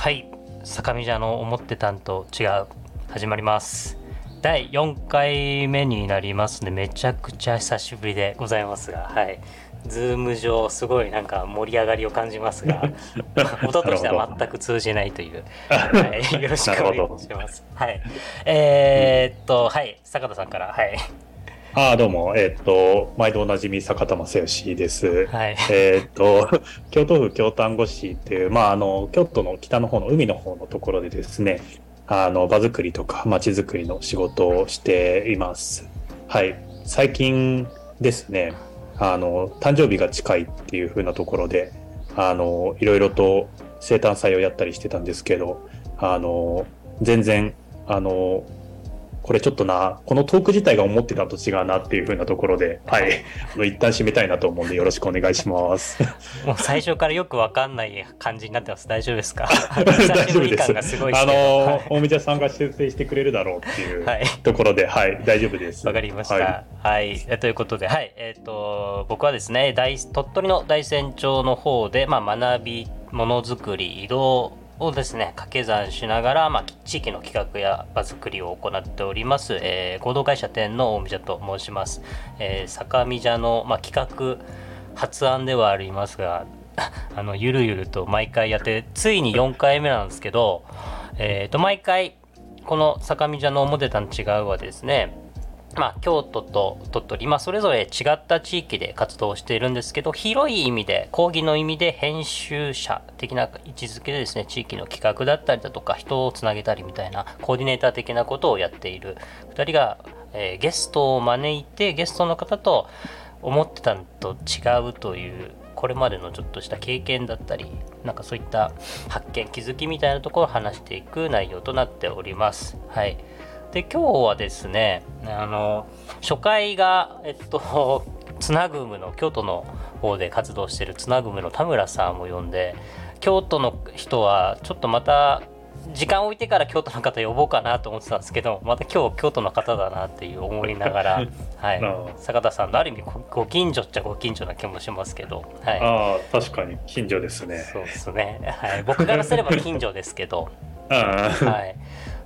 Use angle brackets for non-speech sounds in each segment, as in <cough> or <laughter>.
はい。坂道の思ってたんと違う。始まります。第4回目になりますね。めちゃくちゃ久しぶりでございますが。はい。ズーム上すごいなんか盛り上がりを感じますが。<laughs> 音としては全く通じないという、はい、よろしくお願いします。はい。えー、っとはい。坂田さんから。はいああ、どうも。えっ、と、毎度おなじみ坂田正義です。はい。えっと、<laughs> 京都府京丹後市っていう、まあ、あの、京都の北の方の海の方のところでですね、あの、場作りとか街づくりの仕事をしています。はい。最近ですね、あの、誕生日が近いっていう風なところで、あの、いろいろと生誕祭をやったりしてたんですけど、あの、全然、あの、これちょっとな、このトーク自体が思ってたと違うなっていうふうなところで、はい、あの一旦締めたいなと思うんで、よろしくお願いします。もう最初からよくわかんない感じになってます。大丈夫ですか？<laughs> 大丈夫です。すあの、大宮さんが修正してくれるだろうっていうところで、はい、はい、大丈夫です。わかりました。はい、はい、ということで、はい、えっ、ー、と、僕はですね、大鳥取の大山町の方で、まあ、学び、ものづくり、移動、をですね掛け算しながら、まあ、地域の企画や場作りを行っております、えー、合同会社店の大見者と申します、えー、坂見者の、まあ、企画発案ではありますが <laughs> あのゆるゆると毎回やってついに4回目なんですけど、えー、と毎回この坂見者の表たん違うはですねまあ、京都と鳥取、まあ、それぞれ違った地域で活動しているんですけど広い意味で講義の意味で編集者的な位置づけでですね地域の企画だったりだとか人をつなげたりみたいなコーディネーター的なことをやっている2人が、えー、ゲストを招いてゲストの方と思ってたのと違うというこれまでのちょっとした経験だったりなんかそういった発見気づきみたいなところを話していく内容となっております。はいで今日はですねあの初回がえっとつなぐむの京都の方で活動してるつなぐむの田村さんを呼んで京都の人はちょっとまた時間置いてから京都の方呼ぼうかなと思ってたんですけどまた今日京都の方だなっていう思いながら、<laughs> はい、坂田さんのある意味ご近所っちゃご近所な気もしますけど、はい、あ確かに近所ですね。そうですね、はい、僕からすれば近所ですけど。<laughs> はい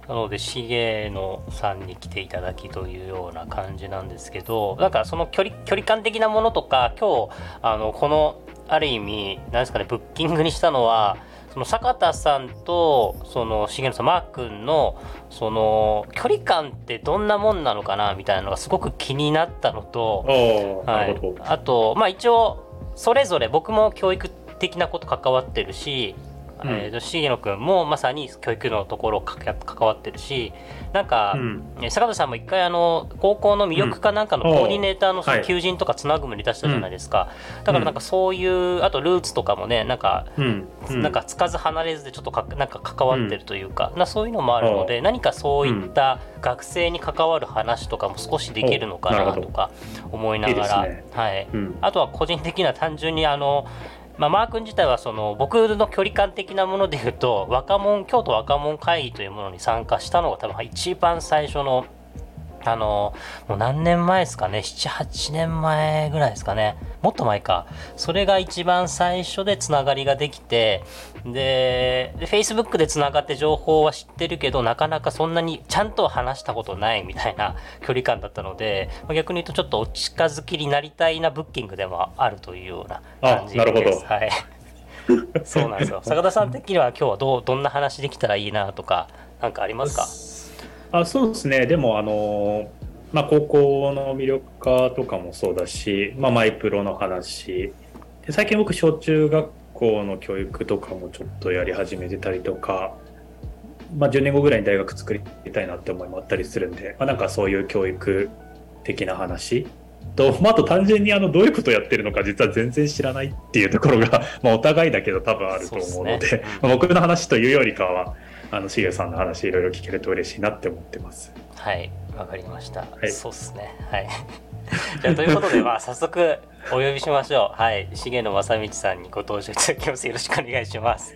なので重野さんに来ていただきというような感じなんですけどなんかその距離距離感的なものとか今日あのこのある意味なんですかねブッキングにしたのはその坂田さんとその重野さんマー君のその距離感ってどんなもんなのかなみたいなのがすごく気になったのと、はい、あとまあ一応それぞれ僕も教育的なこと関わってるしうん、えー、重野君もまさに教育のところ関わってるしなんか、うん、坂田さんも一回あの高校の魅力かなんかのコーディネーターのその求人とかつなぐむに出したじゃないですか、だからなんかそういうあとルーツとかもねなんか、なんかつかず離れずでちょっとかなんか関わってるというか、なそういうのもあるので何かそういった学生に関わる話とかも少しできるのかなとか思いながら、はい、あとは個人的には単純にあのまあ、マー君自体はその僕の距離感的なものでいうと若者京都若者会議というものに参加したのが多分一番最初のあのもう何年前ですかね？78年前ぐらいですかね？もっと前か。それが一番最初でつながりができてでで Facebook でつながって情報は知ってるけどなかなかそんなにちゃんと話したことないみたいな <laughs> 距離感だったので逆に言うとちょっとお近づきになりたいなブッキングでもあるというような感じです。なるほど。はい。そうなんですよ。<laughs> 坂田さん的には今日はどうどんな話できたらいいなとか何かありますか？あそうですね。でもあのまあ、高校の魅力化とかもそうだし、まあ、マイプロの話。で最近僕小中学校の教育とかもちょっとやり始めてたりとか、まあ、10年後ぐらいに大学作りたいなって思いもあったりするんで、まあ、なんかそういう教育的な話。と、まあ、あと単純にあのどういうことをやってるのか実は全然知らないっていうところが、<laughs> まあ、お互いだけど多分あると思うので、ね、<laughs> まあ、僕の話というよりかはあのしげさんの話いろいろ聞けると嬉しいなって思ってます。はいわかりました、はい、そうっすね。はい。<laughs> じゃあということでまあ早速お呼びしましょう。はい。重野正道さんにご登場いただきます。よろしくお願いします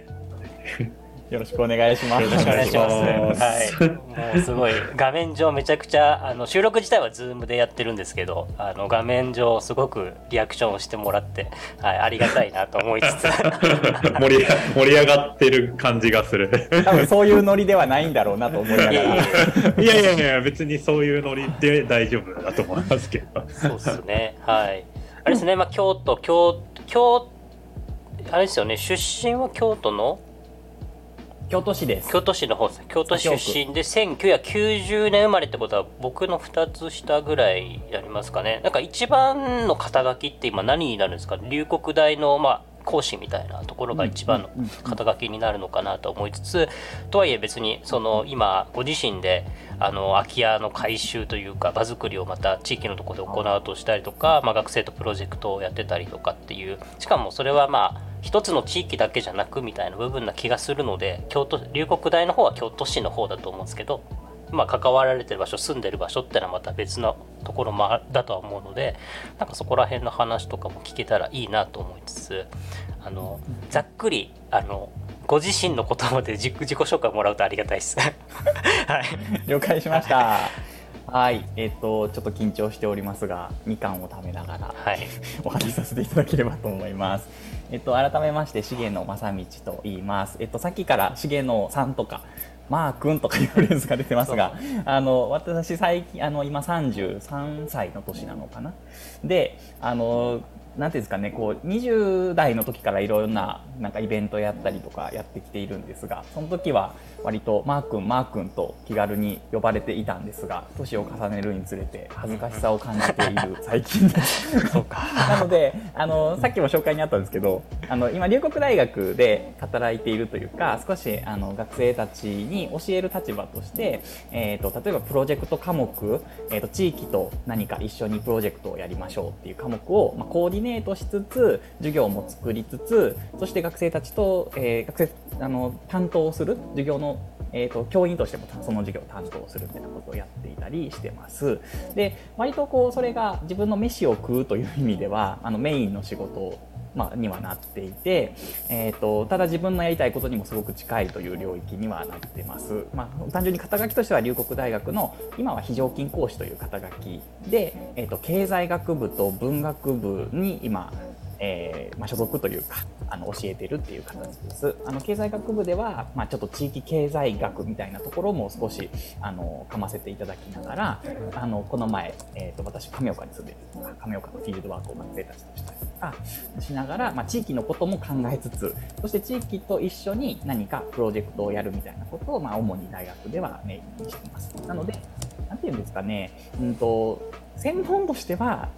<laughs> よろしくお願いします。よろしくお願いします。はい。もうすごい画面上めちゃくちゃあの収録自体はズームでやってるんですけど、あの画面上すごくリアクションをしてもらって、はい、ありがたいなと思いつつ盛り盛り上がってる感じがする。多分そういうノリではないんだろうなと思いながら。いやいやいや別にそういうノリで大丈夫だと思いますけど。そうですね。はい。あれですね。まあ京都京京あれですよね。出身は京都の京都市です。京都市の方です京都市出身で1990年生まれってことは僕の2つ下ぐらいやりますかね。なんか一番の肩書きって今何になるんですか龍谷大のまあ講師みたいなところが一番の肩書きになるのかなと思いつつとはいえ別にその今ご自身であの空き家の改修というか場作りをまた地域のところで行うとしたりとか、まあ、学生とプロジェクトをやってたりとかっていうしかもそれはまあ一つの地域だけじゃなくみたいな部分な気がするので京都龍谷大の方は京都市の方だと思うんですけど、まあ、関わられてる場所住んでる場所ってのはまた別のところもだとは思うのでなんかそこら辺の話とかも聞けたらいいなと思いつつあのざっくりあのご自身の言葉で自己紹介もらうとありがたいです。<laughs> はい、了解しました。はい、えっ、ー、とちょっと緊張しておりますが、みかんを食べながら、はい、お話しさせていただければと思います。えっ、ー、と改めまして重野正道と言います。えっ、ー、とさっきから重野さんとか。マー君とかいうフレーズが出てますが、あの私最近あの今33歳の年なのかな。で、あのなんていうんですかね、こう、20代の時からいろんな、なんかイベントやったりとかやってきているんですが、その時は割とマー君、マー君と気軽に呼ばれていたんですが、年を重ねるにつれて恥ずかしさを感じている <laughs> 最近です。<laughs> なので、あの、さっきも紹介にあったんですけど、あの、今、龍谷大学で働いているというか、少し、あの、学生たちに教える立場として、えっ、ー、と、例えばプロジェクト科目、えっ、ー、と、地域と何か一緒にプロジェクトをやりましょうっていう科目を、まあ、コーディネートしつつ授業も作りつつそして学生たちと、えー、学生あの担当する授業のえーと、教員としてもその授業を担当するみたいなことをやっていたりしてます。で割とこうそれが自分の飯を食うという意味ではあのメインの仕事まあ、にはなっていて、えーと、ただ自分のやりたいことにもすごく近いという領域にはなってます。まあ、単純に肩書きとしては龍谷大学の今は非常勤講師という肩書きで、えーと経済学部と文学部に今えーまあ、所属というかあの教えてるっていう形です。あの経済学部では、まあ、ちょっと地域経済学みたいなところも少しあのかませていただきながらあのこの前、えーと、私亀岡に住んでる亀岡のフィールドワークを学生たちとしたりとかしながら、まあ、地域のことも考えつつそして地域と一緒に何かプロジェクトをやるみたいなことを、まあ、主に大学ではメインにしてます。なのでなんていうんですかね、うんと専門としては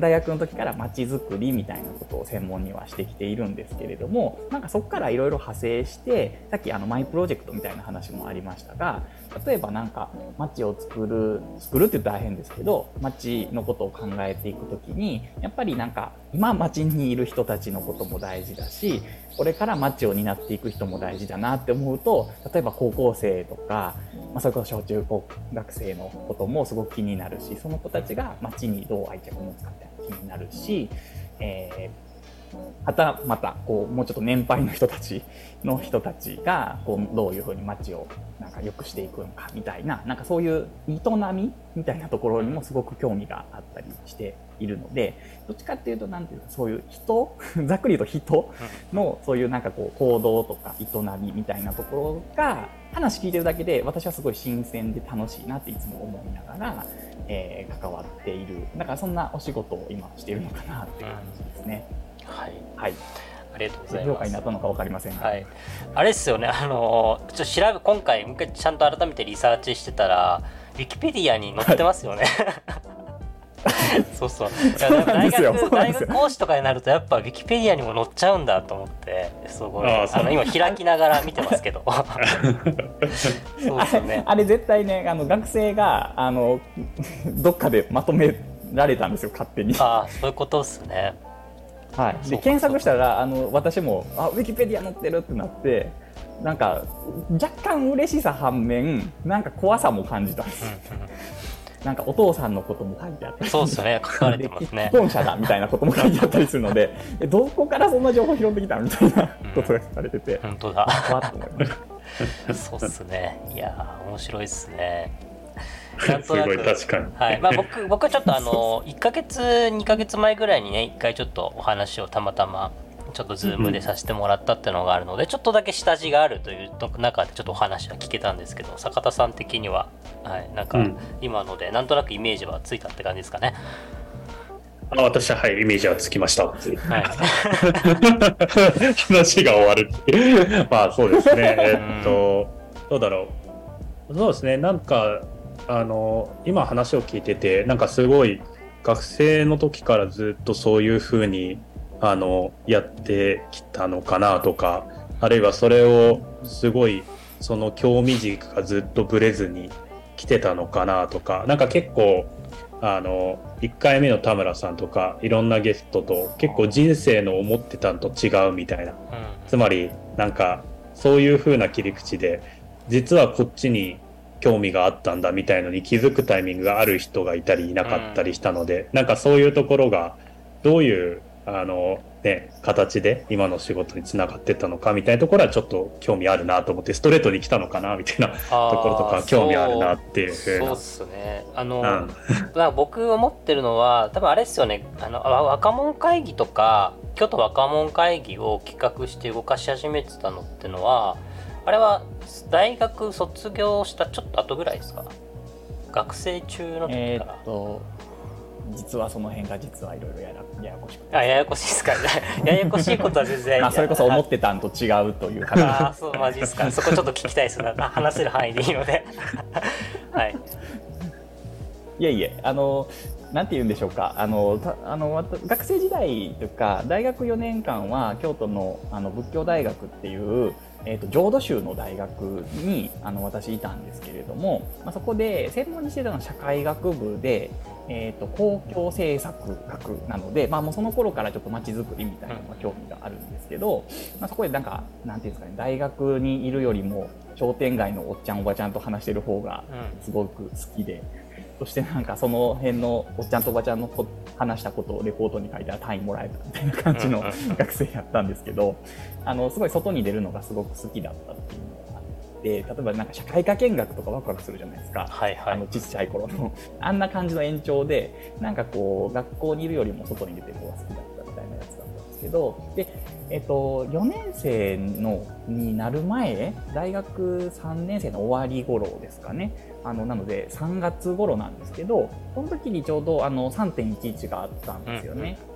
大学の時からまちづくりみたいなことを専門にはしてきているんですけれどもなんかそこからいろいろ派生してさっきあのマイプロジェクトみたいな話もありましたが例えばなんか街を作る作るって大変ですけど街のことを考えていく時にやっぱりなんか今街にいる人たちのことも大事だしこれから街を担っていく人も大事だなって思うと例えば高校生とか、まあ、それこそ小中高学生のこともすごく気になるしその子たちが街にどう愛着を持つかって気になるし、えーはたまたこうもうちょっと年配の人たちの人たちがこうどういうふうに街をなんか良くしていくのかみたいななんかそういう営みみたいなところにもすごく興味があったりしているのでどっちかっていうと何ていうかそういう人 <laughs> ざっくり言うと人のそういうなんかこう行動とか営みみたいなところが話聞いてるだけで私はすごい新鮮で楽しいなっていつも思いながら、えー、関わっているだからそんなお仕事を今しているのかなって感じですね。はい、はいありがとうございます。になったのか分かりませんはい。あれですよね。あのちょっと調べ今回もう一回ちゃんと改めてリサーチしてたら、ウィキペディアに載ってますよね。はい <laughs> そうそう。大学大学講師とかになるとやっぱウィキペディアにも載っちゃうんだと思ってすごいあの今開きながら見てますけど。<laughs> そうですね。あれ絶対ねあの学生があのどっかでまとめられたんですよ勝手に。ああそういうことですね。はい、で検索したらあの私もあウィキペディア載ってるってなってなんか若干嬉しさ反面なんか怖さも感じたんです、なんかお父さんのことも書いてあったりそうですね。書かれてますね。既婚者だみたいなことも書いてあったりするので <laughs> どこからそんな情報拾ってきたみたいなことが書かれてて、本当だ怖っと思いました。そうっすね。いや面白いっすね。なんとなく。確かに、はい。まあ僕、僕はちょっとあの1か月2か月前ぐらいにね1回ちょっとお話をたまたまちょっとズームでさせてもらったっていうのがあるので、ちょっとだけ下地があるという中でちょっとお話は聞けたんですけど坂田さん的には、はい、なんか今のでなんとなくイメージはついたって感じですかね？あ私は、はい、イメージはつきました。はい、<laughs> 話が終わる。<laughs> まあそうですね。<laughs> えっと、どうだろう。そうですね。なんか、あの、今話を聞いてて、なんかすごい学生の時からずっとそういうふうに、あの、やってきたのかなとか、あるいはそれをすごい、その興味軸がずっとぶれずに来てたのかなとか、なんか結構、あの1回目の田村さんとかいろんなゲストと結構人生の思ってたんと違うみたいな、うん、つまりなんかそういう風な切り口で実はこっちに興味があったんだみたいのに気づくタイミングがある人がいたりいなかったりしたので、うん、なんかそういうところがどういうあの、ね、形で今の仕事につながってったのかみたいなところはちょっと興味あるなと思ってストレートに来たのかなみたいなところとか興味あるなっていうふうな。そうっすねあの、うん、僕思ってるのは多分あれですよねあの若者会議とか京都若者会議を企画して動かし始めてたのってのはあれは大学卒業したちょっと後ぐらいですか？学生中の時から。えー、っと実はその辺が実はいろいろやらややこしくあややこしいですか。<laughs> ややこしいことは全然まあそれこそ思ってたんと違うというか <laughs> あそうマジですか。そこちょっと聞きたいですな。<laughs> 話せる範囲でいいので。はい。いえいえあのなんて言うんでしょうか。あのあの学生時代というか大学4年間は京都のあの仏教大学っていうえーと、浄土宗の大学にあの私いたんですけれども、まあ、そこで専門にしてたのは社会学部で、えーと、公共政策学なので、まあ、もうその頃からちょっと街づくりみたいなのが興味があるんですけど、まあ、そこでなんかなんていうんですかね大学にいるよりも商店街のおっちゃんおばちゃんと話してる方がすごく好きで。そしてなんかその辺のおっちゃんとおばちゃんの話したことをレポートに書いたら単位もらえたみたいな感じの学生やったんですけど、あの、すごい外に出るのがすごく好きだったっていうのて、例えばなんか社会科見学とかワクワクするじゃないですか。はいはい。あの、ちっちゃい頃の。<laughs> あんな感じの延長で、なんかこう、学校にいるよりも外に出てる方が好きだったみたいなやつだったんですけど、で、えっと、4年生のになる前、大学3年生の終わり頃ですかね。あの、なので3月頃なんですけど、その時にちょうどあの3.11があったんですよね。うんうん、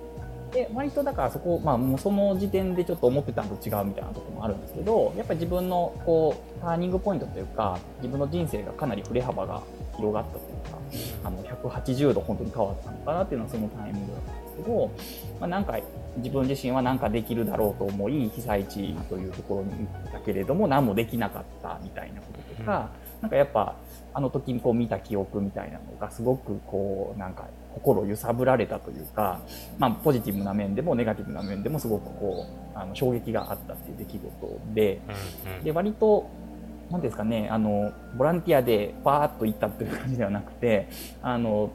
で、割とだからそこ、まあもうその時点でちょっと思ってたのと違うみたいなところもあるんですけど、やっぱり自分のこう、ターニングポイントというか、自分の人生がかなり振れ幅が広がったというか、あの、180度本当に変わったのかなっていうのはそのタイミングだったんですけど、まあなんか自分自身は何かできるだろうと思い被災地というところに行ったけれども何もできなかったみたいなこととか、うん、なんかやっぱあの時にこう見た記憶みたいなのがすごくこうなんか心揺さぶられたというか、まあ、ポジティブな面でもネガティブな面でもすごくこうあの衝撃があったっていう出来事で,、で割と何ですかねあのボランティアでバーッと行ったっていう感じではなくてあの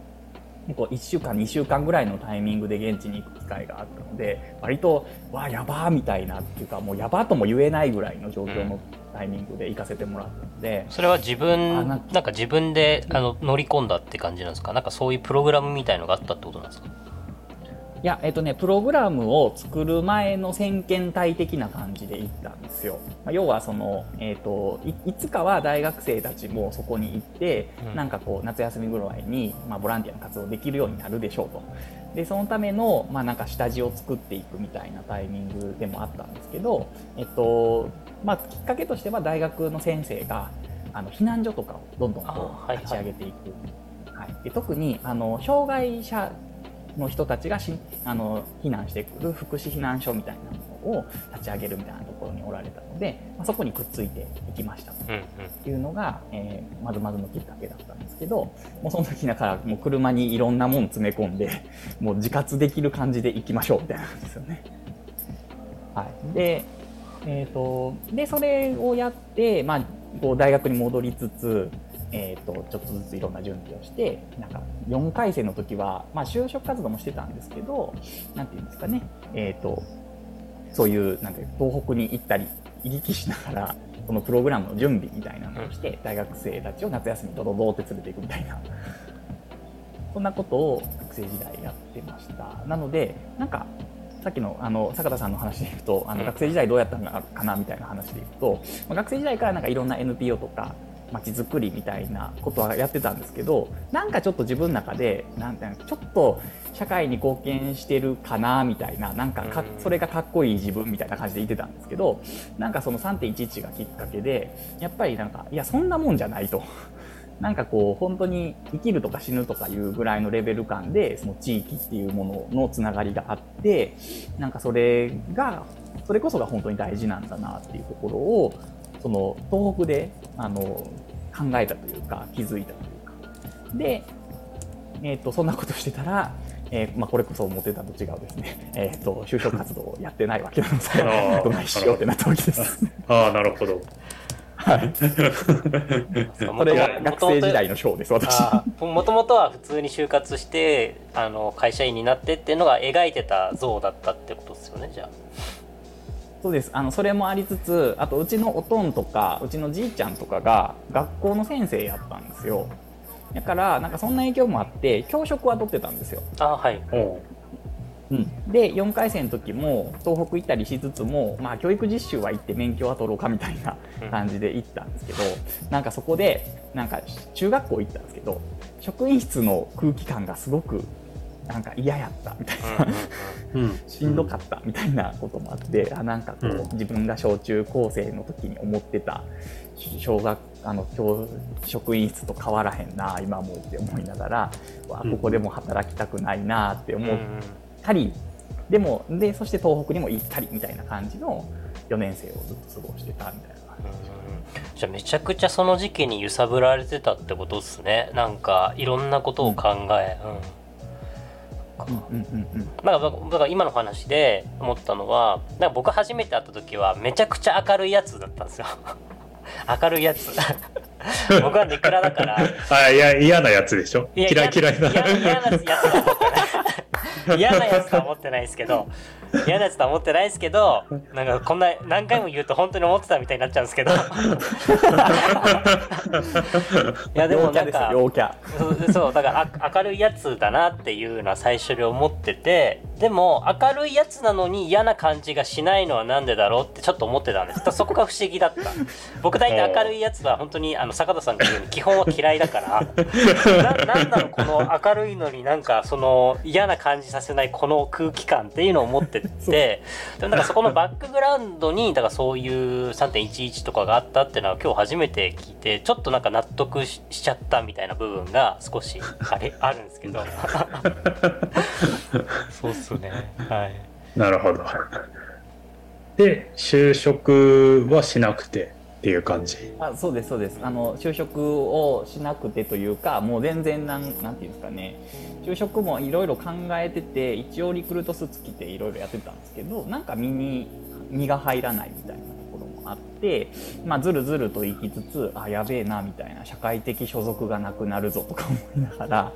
1週間2週間ぐらいのタイミングで現地に行く機会があったので割とわやばーみたいなっていうかもうやばーとも言えないぐらいの状況のタイミングで行かせてもらったので、うん、それは自分なんか自分であの乗り込んだって感じなんですか？なんかそういうプログラムみたいのがあったってことなんですか？いや、えっとね、プログラムを作る前の先見体的な感じで行ったんですよ。まあ、要はその、えっとい、いつかは大学生たちもそこに行って、うん、なんかこう、夏休みぐらいに、まあ、ボランティアの活動できるようになるでしょうと。で、そのための、まあ、なんか下地を作っていくみたいなタイミングでもあったんですけど、えっと、まあ、きっかけとしては大学の先生が、あの避難所とかをどんどんこう立ち上げていく。はい、はい、で特にあの障害者の人たちがしあの避難してくる福祉避難所みたいなものを立ち上げるみたいなところにおられたので、まあ、そこにくっついていきました。というのが、うんうん、えー、まずまずのきっかけだったんですけどもうその時だからもう車にいろんなもん詰め込んでもう自活できる感じで行きましょうみたいなんですよね。はい、でえーと、でそれをやって、まあ、こう大学に戻りつつえーと、ちょっとずついろんな準備をしてなんか4回生の時は、まあ、就職活動もしてたんですけど何て言うんですかね、えーと、そういうなんて東北に行ったり行き来しながらそのプログラムの準備みたいなのをして、大学生たちを夏休みドドドって連れていくみたいな。そんなことを学生時代やってました。なのでなんかさっきのあの坂田さんの話でいくとあの学生時代どうやったのかなみたいな話でいくと、まあ、学生時代からなんかいろんな NPO とかまちづくりみたいなことはやってたんですけどなんかちょっと自分の中でなんてちょっと社会に貢献してるかなみたいななんかかそれがかっこいい自分みたいな感じで言ってたんですけどなんかその3.11がきっかけでやっぱりなんかいやそんなもんじゃないと。なんかこう本当に生きるとか死ぬとかいうぐらいのレベル感でその地域っていうもののつながりがあってなんかそれがそれこそが本当に大事なんだなっていうところをその東北であの考えたというか気づいたというか。で、えーと、そんなことしてたら、えーまあ、これこそ思ってたと違うですね、<laughs> えーと、就職活動をやってないわけなので <laughs> どないしようってなったわけです。ああなるほどはい。それが学生時代のです、私。もともとは普通に就活して、あの会社員になってっていうのが描いてた像だったってことですよね、じゃあ。そうですあのそれもありつつあとうちのおとんとかうちのじいちゃんとかが学校の先生やったんですよだからなんかそんな影響もあって教職は取ってたんですよあはいうん、で4回生の時も東北行ったりしつつも、まあ、教育実習は行って免許は取ろうかみたいな感じで行ったんですけど、うん、なんかそこでなんか中学校行ったんですけど職員室の空気感がすごくなんか嫌やったみたいな、うん、しんどかったみたいなこともあってあなんかこう自分が小中高生の時に思ってた小学あの教職員室と変わらへんな今もって思いながら、わここでも働きたくないなって思ったり、でもでそして東北にも行ったりみたいな感じの4年生をずっと過ごしてたみたいな。感じ。じゃあめちゃくちゃその時期に揺さぶられてたってことですね。なんかいろんなことを考え、うん、うんなんかだから今の話で思ったのはなんか僕初めて会った時はめちゃくちゃ明るいやつだったんですよ。<laughs> 明るいやつ。<laughs> 僕はネクラだから。<laughs> あいや嫌なやつでしょ。嫌い嫌いな嫌なやつ。だ嫌なやつとは思ってないですけど嫌なやつとは思ってないですけどなんかこんな何回も言うと本当に思ってたみたいになっちゃうんですけど。<laughs> いやでもなんかそうだから明るいやつだなっていうのは最初に思っててでも明るいやつなのに嫌な感じがしないのはなんでだろうってちょっと思ってたんです。そこが不思議だった。僕大体明るいやつは本当にあの坂田さんが言うように基本は嫌いだから。ななんだろうこの明るいのになんかその嫌な感じさせないこの空気感っていうのを思っててでもなんかそこのバックグラウンドにだからそういう3.11とかがあったっていうのは今日初めて聞いてちょっとなんか納得しちゃったみたいな部分が少しあれあるんですけど。<laughs> そうっすね。はい。なるほど。で就職はしなくてっていう感じあそうですそうですあの就職をしなくてというかもう全然なんなんていうんですかね就職もいろいろ考えてて一応リクルートスーツ着ていろいろやってたんですけどなんか身に身が入らないみたいなところもあって、まあ、ずるずると行きつつあやべえなみたいな社会的所属がなくなるぞとか思いながら。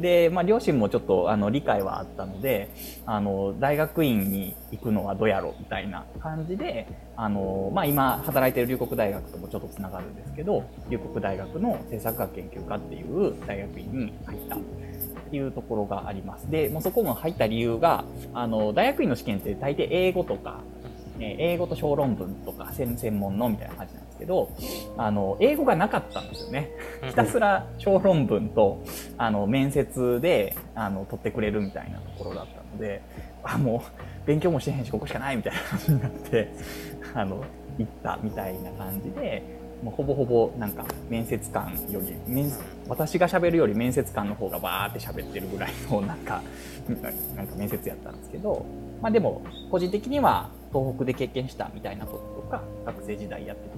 で、まあ、両親もちょっとあの理解はあったのであの大学院に行くのはどうやろみたいな感じであの、まあ、今働いてる龍谷大学ともちょっとつながるんですけど龍谷大学の政策学研究科っていう大学院に入ったっていうところがあります。でもうそこも入った理由があの大学院の試験って大抵英語とか英語と小論文とか専門のみたいな感じなんですけど、あの、英語がなかったんですよね。ひたすら小論文と、あの、面接で、あの、取ってくれるみたいなところだったので、あ、もう、勉強もしてへんし、ここしかないみたいな感じになって、あの、行ったみたいな感じで、もうほぼほぼなんか面接官より面私が喋るより面接官の方がバーって喋ってるぐらいのなんかなんか面接やったんですけど、まあ、でも個人的には東北で経験したみたいなこととか学生時代やって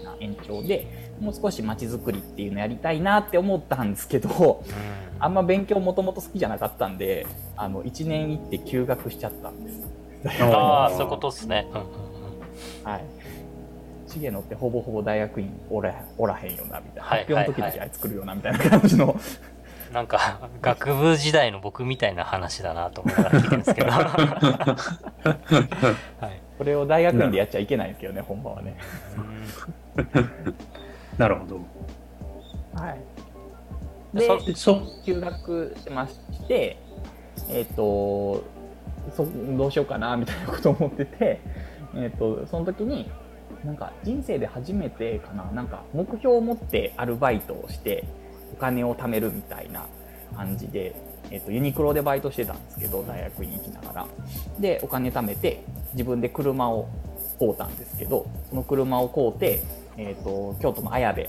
いな延長でもう少し街づくりっていうのやりたいなって思ったんですけど、あんま勉強もともと好きじゃなかったんであの1年行って休学しちゃったんです。ああそういうことっすね。はい。重野ってほぼほぼ大学院おらおらへんよなみたいな、発表の時だけあいつ来るよなみたいな感じの。なんか学部時代の僕みたいな話だなと思いながら聞いてるんですけど。<laughs> はいこれを大学院でやっちゃいけないんですけどね、本番はね。<laughs> なるほど。はい。で、休学しまして、えっ、ー、とそ、どうしようかなみたいなことを思ってて、えっ、ー、と、その時に、なんか人生で初めてかな、なんか目標を持ってアルバイトをして、お金を貯めるみたいな感じで、えっ、と、ユニクロでバイトしてたんですけど、大学院行きながら。で、お金貯めて、自分で車を買うたんですけど、その車を買うて、えっ、と、京都の綾部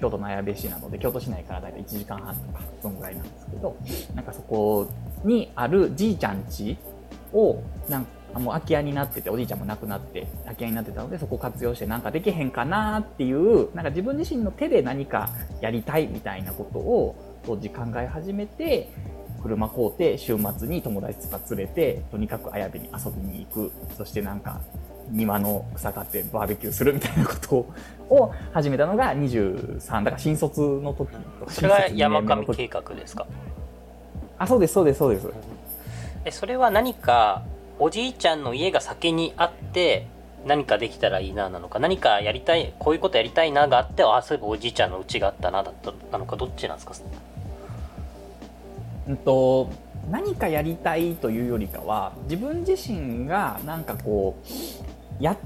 京都の綾部市なので京都市内から大体1時間半とかそんぐらいなんですけどなんかそこにあるじいちゃん家をなんかもう空き家になってておじいちゃんも亡くなって空き家になってたのでそこを活用してなんかできへんかなっていうなんか自分自身の手で何かやりたいみたいなことを当時考え始めて車買うて週末に友達とか連れてとにかく綾部に遊びに行く。そしてなんか庭の草刈ってバーベキューするみたいなことを始めたのが23だから新卒の時それが山上計画ですか？あそうですそうですそうです。えそれは何かおじいちゃんの家が先にあって何かできたらいいななのか。何かやりたいこういうことやりたいながあってあそういえばおじいちゃんの家があったなだったなのかどっちなんですか？うんと何かやりたいというよりかは自分自身がなんかこうや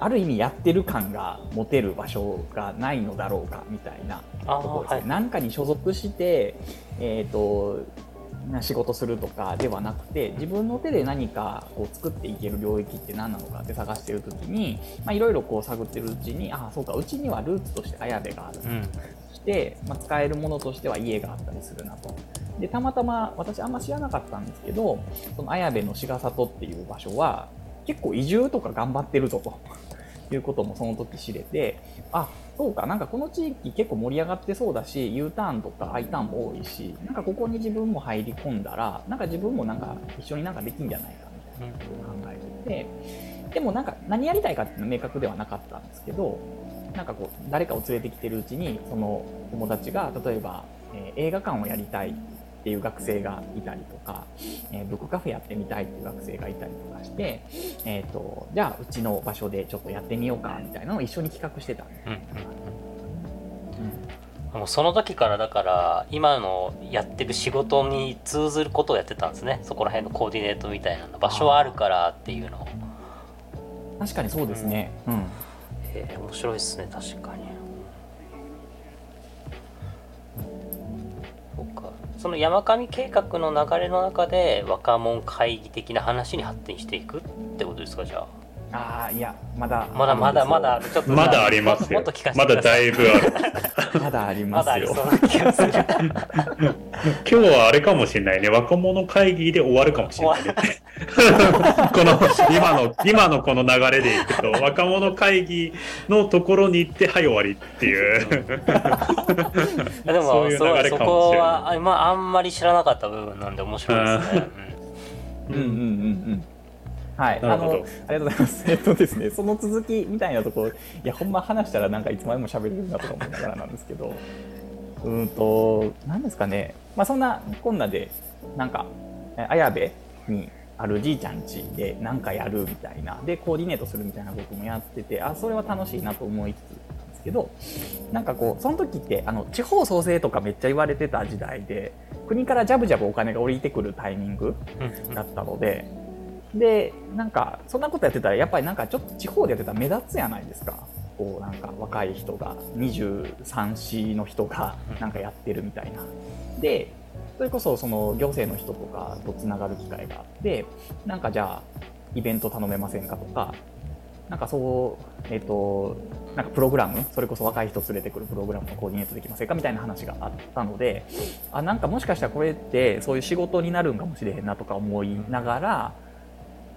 ある意味やってる感が持てる場所がないのだろうかみたいなところですね。はい、なんかに所属して、えーと、仕事するとかではなくて自分の手で何かこう作っていける領域って何なのかって探してる時にいろいろ探ってるうちにああそうかうちにはルーツとして綾部がある、うん、そして、まあ、使えるものとしては家があったりするなとでたまたま私あんま知らなかったんですけどその綾部の志賀里っていう場所は結構移住とか頑張ってるぞと。いうこともその時知れてあそうかなんかこの地域結構盛り上がってそうだし U ターンとか I ターンも多いしなんかここに自分も入り込んだらなんか自分もなんか一緒になんかできんじゃないかみたいなことを考えててでもなんか何やりたいかっていうのは明確ではなかったんですけどなんかこう誰かを連れてきてるうちにその友達が例えば、え、映画館をやりたいっいう学生がいたりとか、えー、ブックカフェやってみたいっていう学生がいたりとかして、えーと、じゃあうちの場所でちょっとやってみようかみたいなのを一緒に企画してたんで、うん、もうその時からだから今のやってる仕事に通ずることをやってたんですね。そこら辺のコーディネートみたいな場所はあるからっていうの確かにそうですね。うん、えー、面白いですね確かに。そその山上計画の流れの中で若者会議的な話に発展していくってことですかじゃあ。ああいやまだまだまだまだちょっとまだありますよ。まだだいぶある。まだあります。よ今日はあれかもしれないね。若者会議で終わるかもしれないね。<laughs> この今の今のこの流れでいくと若者会議のところに行ってはい終わりっていう。<laughs> でもそういう流れかもしれない。そこは、まあ、あんまり知らなかった部分なんで面白いですね。うんうんうんうんはい、あのありがとうございます。<laughs> えっとですね、その続きみたいなところ、いや、ほんま話したら、なんかいつまでも喋れるなとか思いながらなんですけど、うんと、なんですかね、まあ、そんなこんなで、なんか、綾部にあるじいちゃん家で何かやるみたいな、で、コーディネートするみたいなこともやってて、あ、それは楽しいなと思いつつなんですけど、なんかこう、その時って、あの、地方創生とかめっちゃ言われてた時代で、国からジャブジャブお金が降りてくるタイミングだったので、でなんかそんなことやってたらやっぱりなんかちょっと地方でやってたら目立つやないですか。こうなんか若い人が。23歳の人がなんかやってるみたいな。でそれこそその行政の人とかとつながる機会があってなんかじゃあイベント頼めませんかとかなんかそうえっ、ー、となんかプログラムそれこそ若い人連れてくるプログラムのコーディネートできませんかみたいな話があったのであなんかもしかしたらこれってそういう仕事になるんかもしれへんなとか思いながら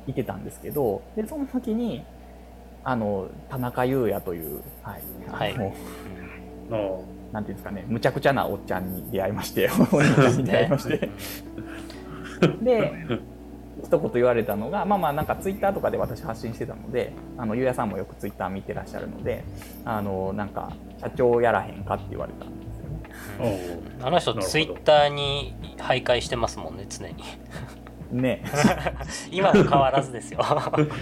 いてたんですけどでその時にあの田中優也という、はいはい、もう、うん、なんていうんですかねむちゃくちゃなおっちゃんに出会いまして <laughs> お兄ちゃんに出会いまして。で一言言われたのがまあまあなんかツイッターとかで私発信してたのであのゆうやさんもよくツイッター見てらっしゃるのであのなんか社長やらへんかって言われたんですよね。あの人ツイッターに徘徊してますもんね常にね。<laughs> 今も変わらずですよ。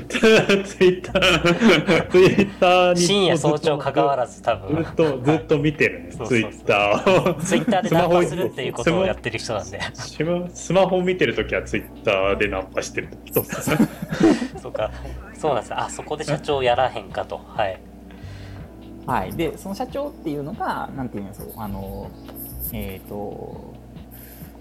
ツイッターツイッターに深夜早朝関わらず多分。ずっとずっと見てる。ねツイッターを。ツイッターでナンパするっていうことをやってる人なんで。スマホ見てるときはツイッターでナンパしてるそう <laughs> そうか。そうなんですあそこで社長やらへんかと。はい。はい。でその社長っていうのがなんていうんですかあのえっ、ー、と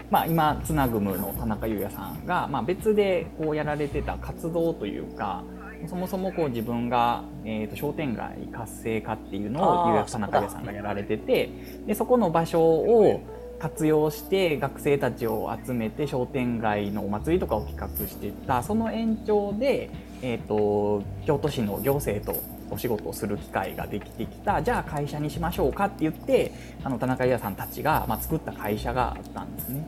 まあ、今つなぐむの田中裕也さんが、まあ、別でこうやられてた活動というかそもそもこう自分が、えー、と商店街活性化っていうのを裕也田中裕也さんがやられててでそこの場所を活用して学生たちを集めて商店街のお祭りとかを企画してたその延長で、えーと京都市の行政とお仕事をする機会ができてきたじゃあ会社にしましょうかって言ってあの田中裕也さんたちが、まあ、作った会社があったんですね。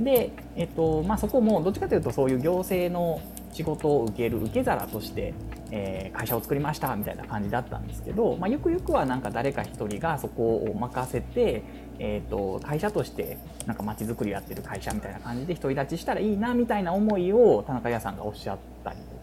で、えっとまあ、そこもどっちかというとそういう行政の仕事を受ける受け皿として、えー、会社を作りましたみたいな感じだったんですけど、まあ、ゆくゆくはなんか誰か一人がそこを任せて、えーと、会社としてなんか街づくりやってる会社みたいな感じで独り立ちしたらいいなみたいな思いを田中屋さんがおっしゃったりと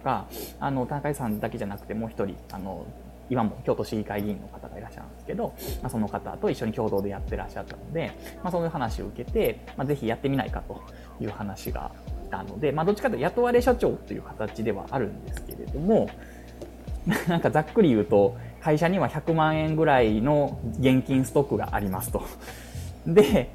かあの田中さんだけじゃなくてもう一人あの今も京都市議会議員の方がいらっしゃるんですけど、まあ、その方と一緒に共同でやってらっしゃったので、まあ、そういう話を受けて、まあ、ぜひやってみないかという話が来たので、まあ、どっちかというと雇われ社長という形ではあるんですけれども <laughs> なんかざっくり言うと会社には100万円ぐらいの現金ストックがありますと。で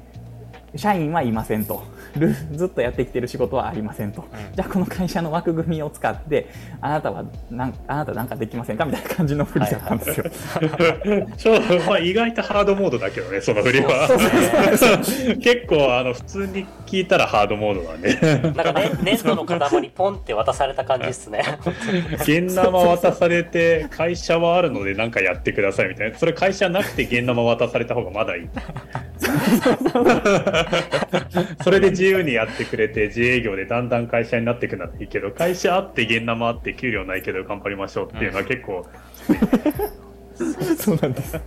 社員はいませんと。るずっとやってきてる仕事はありませんと、うん、じゃあこの会社の枠組みを使ってあなたはなんあなたなんかできませんかみたいな感じの振りだったんですよ。<laughs> 意外とハードモードだけどねその振りは。<laughs> 結構あの普通に聞いたらハードモードなんで。なんかね粘土の塊ポンって渡された感じですね。<laughs> 現生渡されて会社はあるので何かやってくださいみたいなそれ会社なくて現生渡された方がまだいい。<laughs> それで自由にやってくれて自営業でだんだん会社になっていくなっていいけど会社あって現生あって給料ないけど頑張りましょうっていうのは結構、<laughs> そうなんです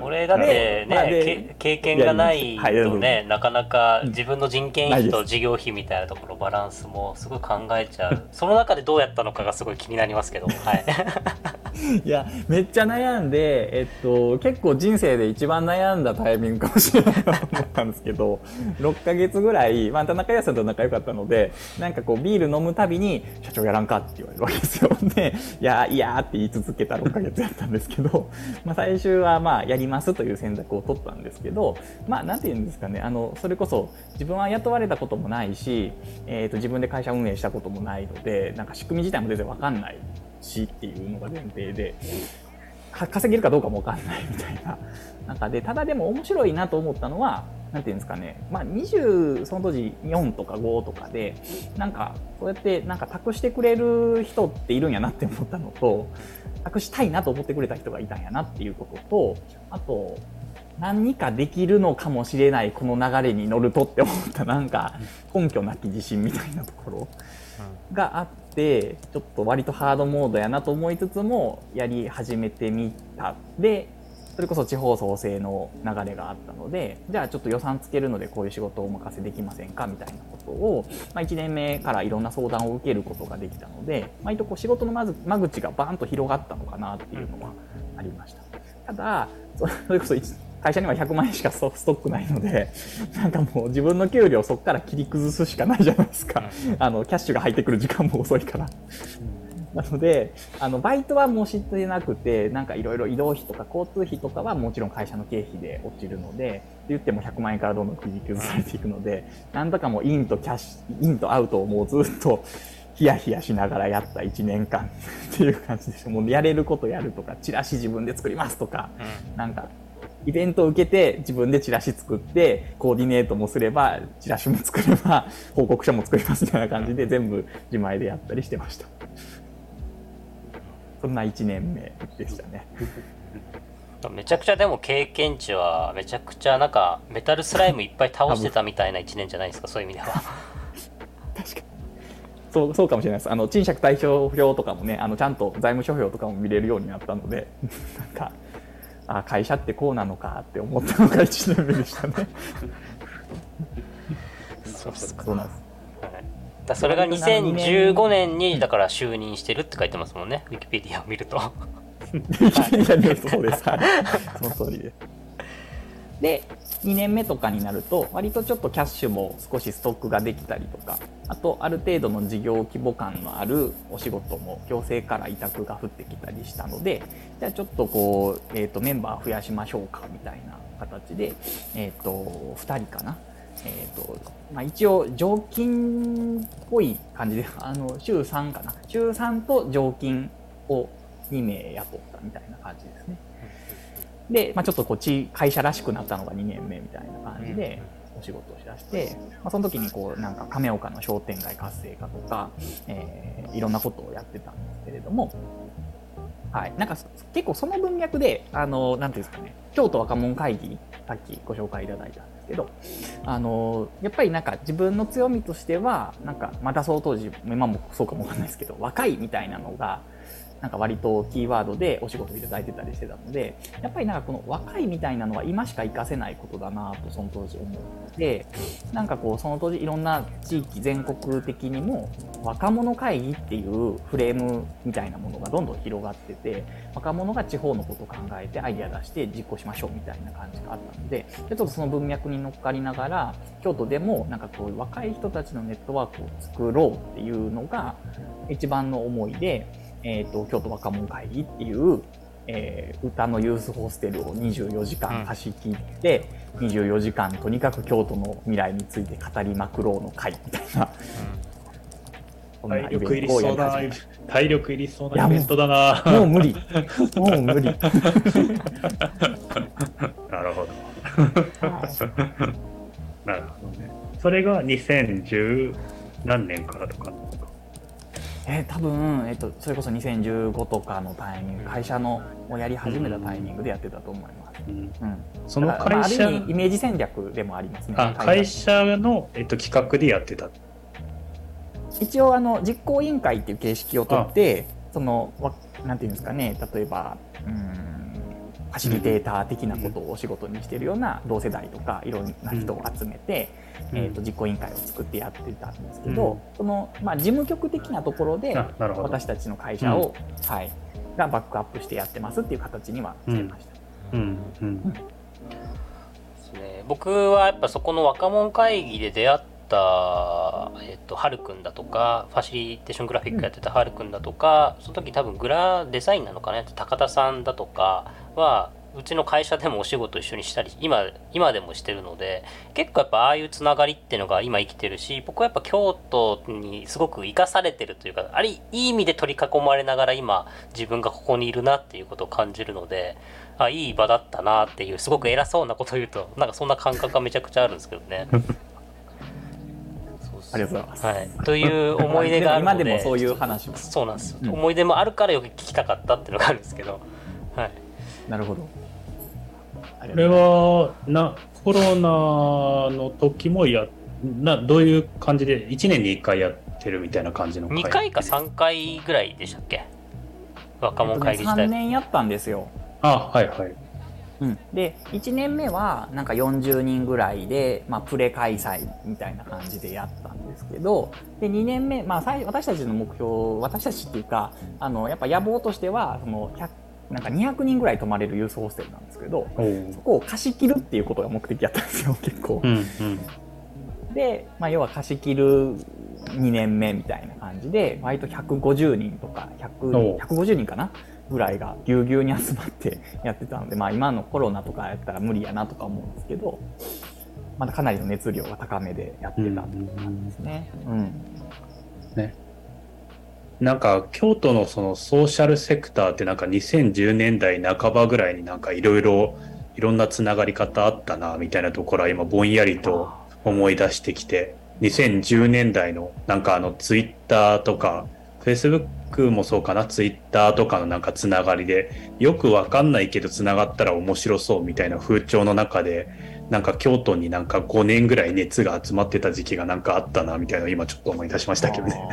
これだってね、経験がないとね、なかなか自分の人件費と事業費みたいなところバランスもすごい考えちゃう。<laughs> その中でどうやったのかがすごい気になりますけど、はい、<laughs> いやめっちゃ悩んで、えっと、結構人生で一番悩んだタイミングかもしれないと思ったんですけど <laughs> 6か月ぐらい、まあ、田中康さんと仲良かったのでなんかこうビール飲むたびに「社長やらんか?」って言われるわけですよ。で「いやいや」って言い続けた6か月やったんですけど、まあ、最終はまあまあやりますという選択を取ったんですけどまあなんて言うんですかね。あのそれこそ自分は雇われたこともないし、えーと、自分で会社運営したこともないのでなんか仕組み自体も全然わかんないしっていうのが前提で稼げるかどうかもわかんないみたいな中でただでも面白いなと思ったのはなんていうんですかね、まあ、20その当時4とか5とかでなんかそうやってなんか託してくれる人っているんやなって思ったのと託したいなと思ってくれた人がいたんやなっていうこととあと何かできるのかもしれないこの流れに乗るとって思ったなんか根拠なき自信みたいなところがあってちょっと割とハードモードやなと思いつつもやり始めてみた。でそれこそ地方創生の流れがあったのでじゃあちょっと予算つけるのでこういう仕事をお任せできませんかみたいなことを、まあ、1年目からいろんな相談を受けることができたので割とこう仕事のまず間口がバーンと広がったのかなっていうのはありました。ただそれこそ会社には100万円しかストックないので、なんかもう自分の給料そこから切り崩すしかないじゃないですか。あの、キャッシュが入ってくる時間も遅いから。なので、あの、バイトはもう知ってなくて、なんかいろいろ移動費とか交通費とかはもちろん会社の経費で落ちるので、言っても100万円からどんどん切り崩されていくので、なんとかもうインとキャッシュ、インとアウトをもうずっとヒヤヒヤしながらやった1年間 <laughs> っていう感じでした。もうやれることやるとか、チラシ自分で作りますとか、なんかイベントを受けて自分でチラシ作ってコーディネートもすればチラシも作れば報告書も作りますみたいな感じで全部自前でやったりしてましたそんな1年目でしたね。<laughs> めちゃくちゃでも経験値はめちゃくちゃなんかメタルスライムいっぱい倒してたみたいな1年じゃないですか？そういう意味では。<laughs> 確かに。そうそうかもしれないです。あの賃借対照表とかもねあのちゃんと財務諸表とかも見れるようになったので <laughs> なんかあ会社ってこうなのかって思ったのが1年目でしたね。そうそうなんです、はい、だそれが2015年にだから就任してるって書いてますもんね。ウィキペディアを見ると。ウィキペディアでそうです。はい。その通りです。で2年目とかになると割とちょっとキャッシュも少しストックができたりとかあとある程度の事業規模感のあるお仕事も行政から委託が降ってきたりしたのでじゃあちょっとこう、えーと、メンバー増やしましょうかみたいな形で、えーと、2人かな。えーとまあ、一応常勤っぽい感じであの週3かな。週3と常勤を2名雇ったみたいな感じですね。で、まあ、ちょっとこっち会社らしくなったのが2年目みたいな感じでお仕事をしだして、まあ、その時にこうなんか亀岡の商店街活性化とか、えー、いろんなことをやってたんですけれども、はい、なんか結構その文脈であのなんていうんですかね。京都若者会議さっきご紹介いただいたけどあのやっぱりなんか自分の強みとしてはなんかまたその当時今もそうかもわかんないですけど若いみたいなのがなんか割とキーワードでお仕事いただいてたりしてたので、やっぱりなんかこの若いみたいなのは今しか活かせないことだなとその当時思って、なんかこうその当時いろんな地域全国的にも若者会議っていうフレームみたいなものがどんどん広がってて、若者が地方のことを考えてアイデア出して実行しましょうみたいな感じがあったので、ちょっとその文脈に乗っかりながら、京都でもなんかこういう若い人たちのネットワークを作ろうっていうのが一番の思いで、えーと、京都若者会議っていう、えー、歌のユースホステルを24時間貸し切って、うん、24時間とにかく京都の未来について語りまくろうの会みたいな。うん、体力いりそうな体力いりそうなイベントだな。もう無理。もう無理。<laughs> なるほど。<laughs> なるほどね。それが2010何年からとか？えー、多分、えーと、それこそ2015とかのタイミング会社のをやり始めたタイミングでやってたと思います、うん。うん、その会社、まあ、イメージ戦略でもありますね。あ会社。の、えーと、企画でやってた。一応あの実行委員会っていう形式をとってそのなんていうんですかね。例えばうんファシリテーター的なことをお仕事にしているような同世代とかいろんな人を集めて、うん、えー、と実行委員会を作ってやってたんですけど、うん、その、まあ、事務局的なところで私たちの会社を、うん、はい、がバックアップしてやってますっていう形にはしてました。うん。うん。僕はやっぱそこの若者会議で出会った、えっと、はるくんだとかファシリテーショングラフィックやってたはるくんだとか、その時多分グラデザインなのかな？高田さんだとかはうちの会社でもお仕事一緒にしたり今今でもしてるので結構やっぱああいうつながりっていうのが今生きてるし僕はやっぱ京都にすごく生かされてるというかあれいい意味で取り囲まれながら今自分がここにいるなっていうことを感じるのであいい場だったなっていうすごく偉そうなことを言うとなんかそんな感覚がめちゃくちゃあるんですけどね。<laughs> ありがとうございます。はい、という思い出があるので。<laughs> 今でもそういう話そうなんです、うん、思い出もあるからよく聞きたかったっていうのがあるんですけど、はい、なるほど。これはなコロナの時もやなどういう感じで1年に1回やってるみたいな感じの2回か3回ぐらいでしたっけ？若者会議自体、3年やったんですよ。あはいはい、うん、で1年目はなんか40人ぐらいで、まあ、プレ開催みたいな感じでやったんですけどで2年目、まあ、私たちの目標私たちっていうかあのやっぱ野望としてはその100なんか200人ぐらい泊まれるユースホステルなんですけどそこを貸し切るっていうことが目的やったんですよ <laughs> 結構。うんうん、で、まあ、要は貸し切る2年目みたいな感じで割と150人とか150人かなぐらいがぎゅうぎゅうに集まってやってたので、まあ、今のコロナとかやったら無理やなとか思うんですけどまだかなりの熱量が高めでやってたっていう感じですね。うん、うん、ね。なんか京都のそのソーシャルセクターってなんか2010年代半ばぐらいになんかいろいろいろんなつながり方あったなみたいなところは今ぼんやりと思い出してきて2010年代のなんかあのツイッターとかフェイスブックもそうかなツイッターとかのなんかつながりでよくわかんないけどつながったら面白そうみたいな風潮の中でなんか京都になんか5年ぐらい熱が集まってた時期がなんかあったなみたいな今ちょっと思い出しましたけどね。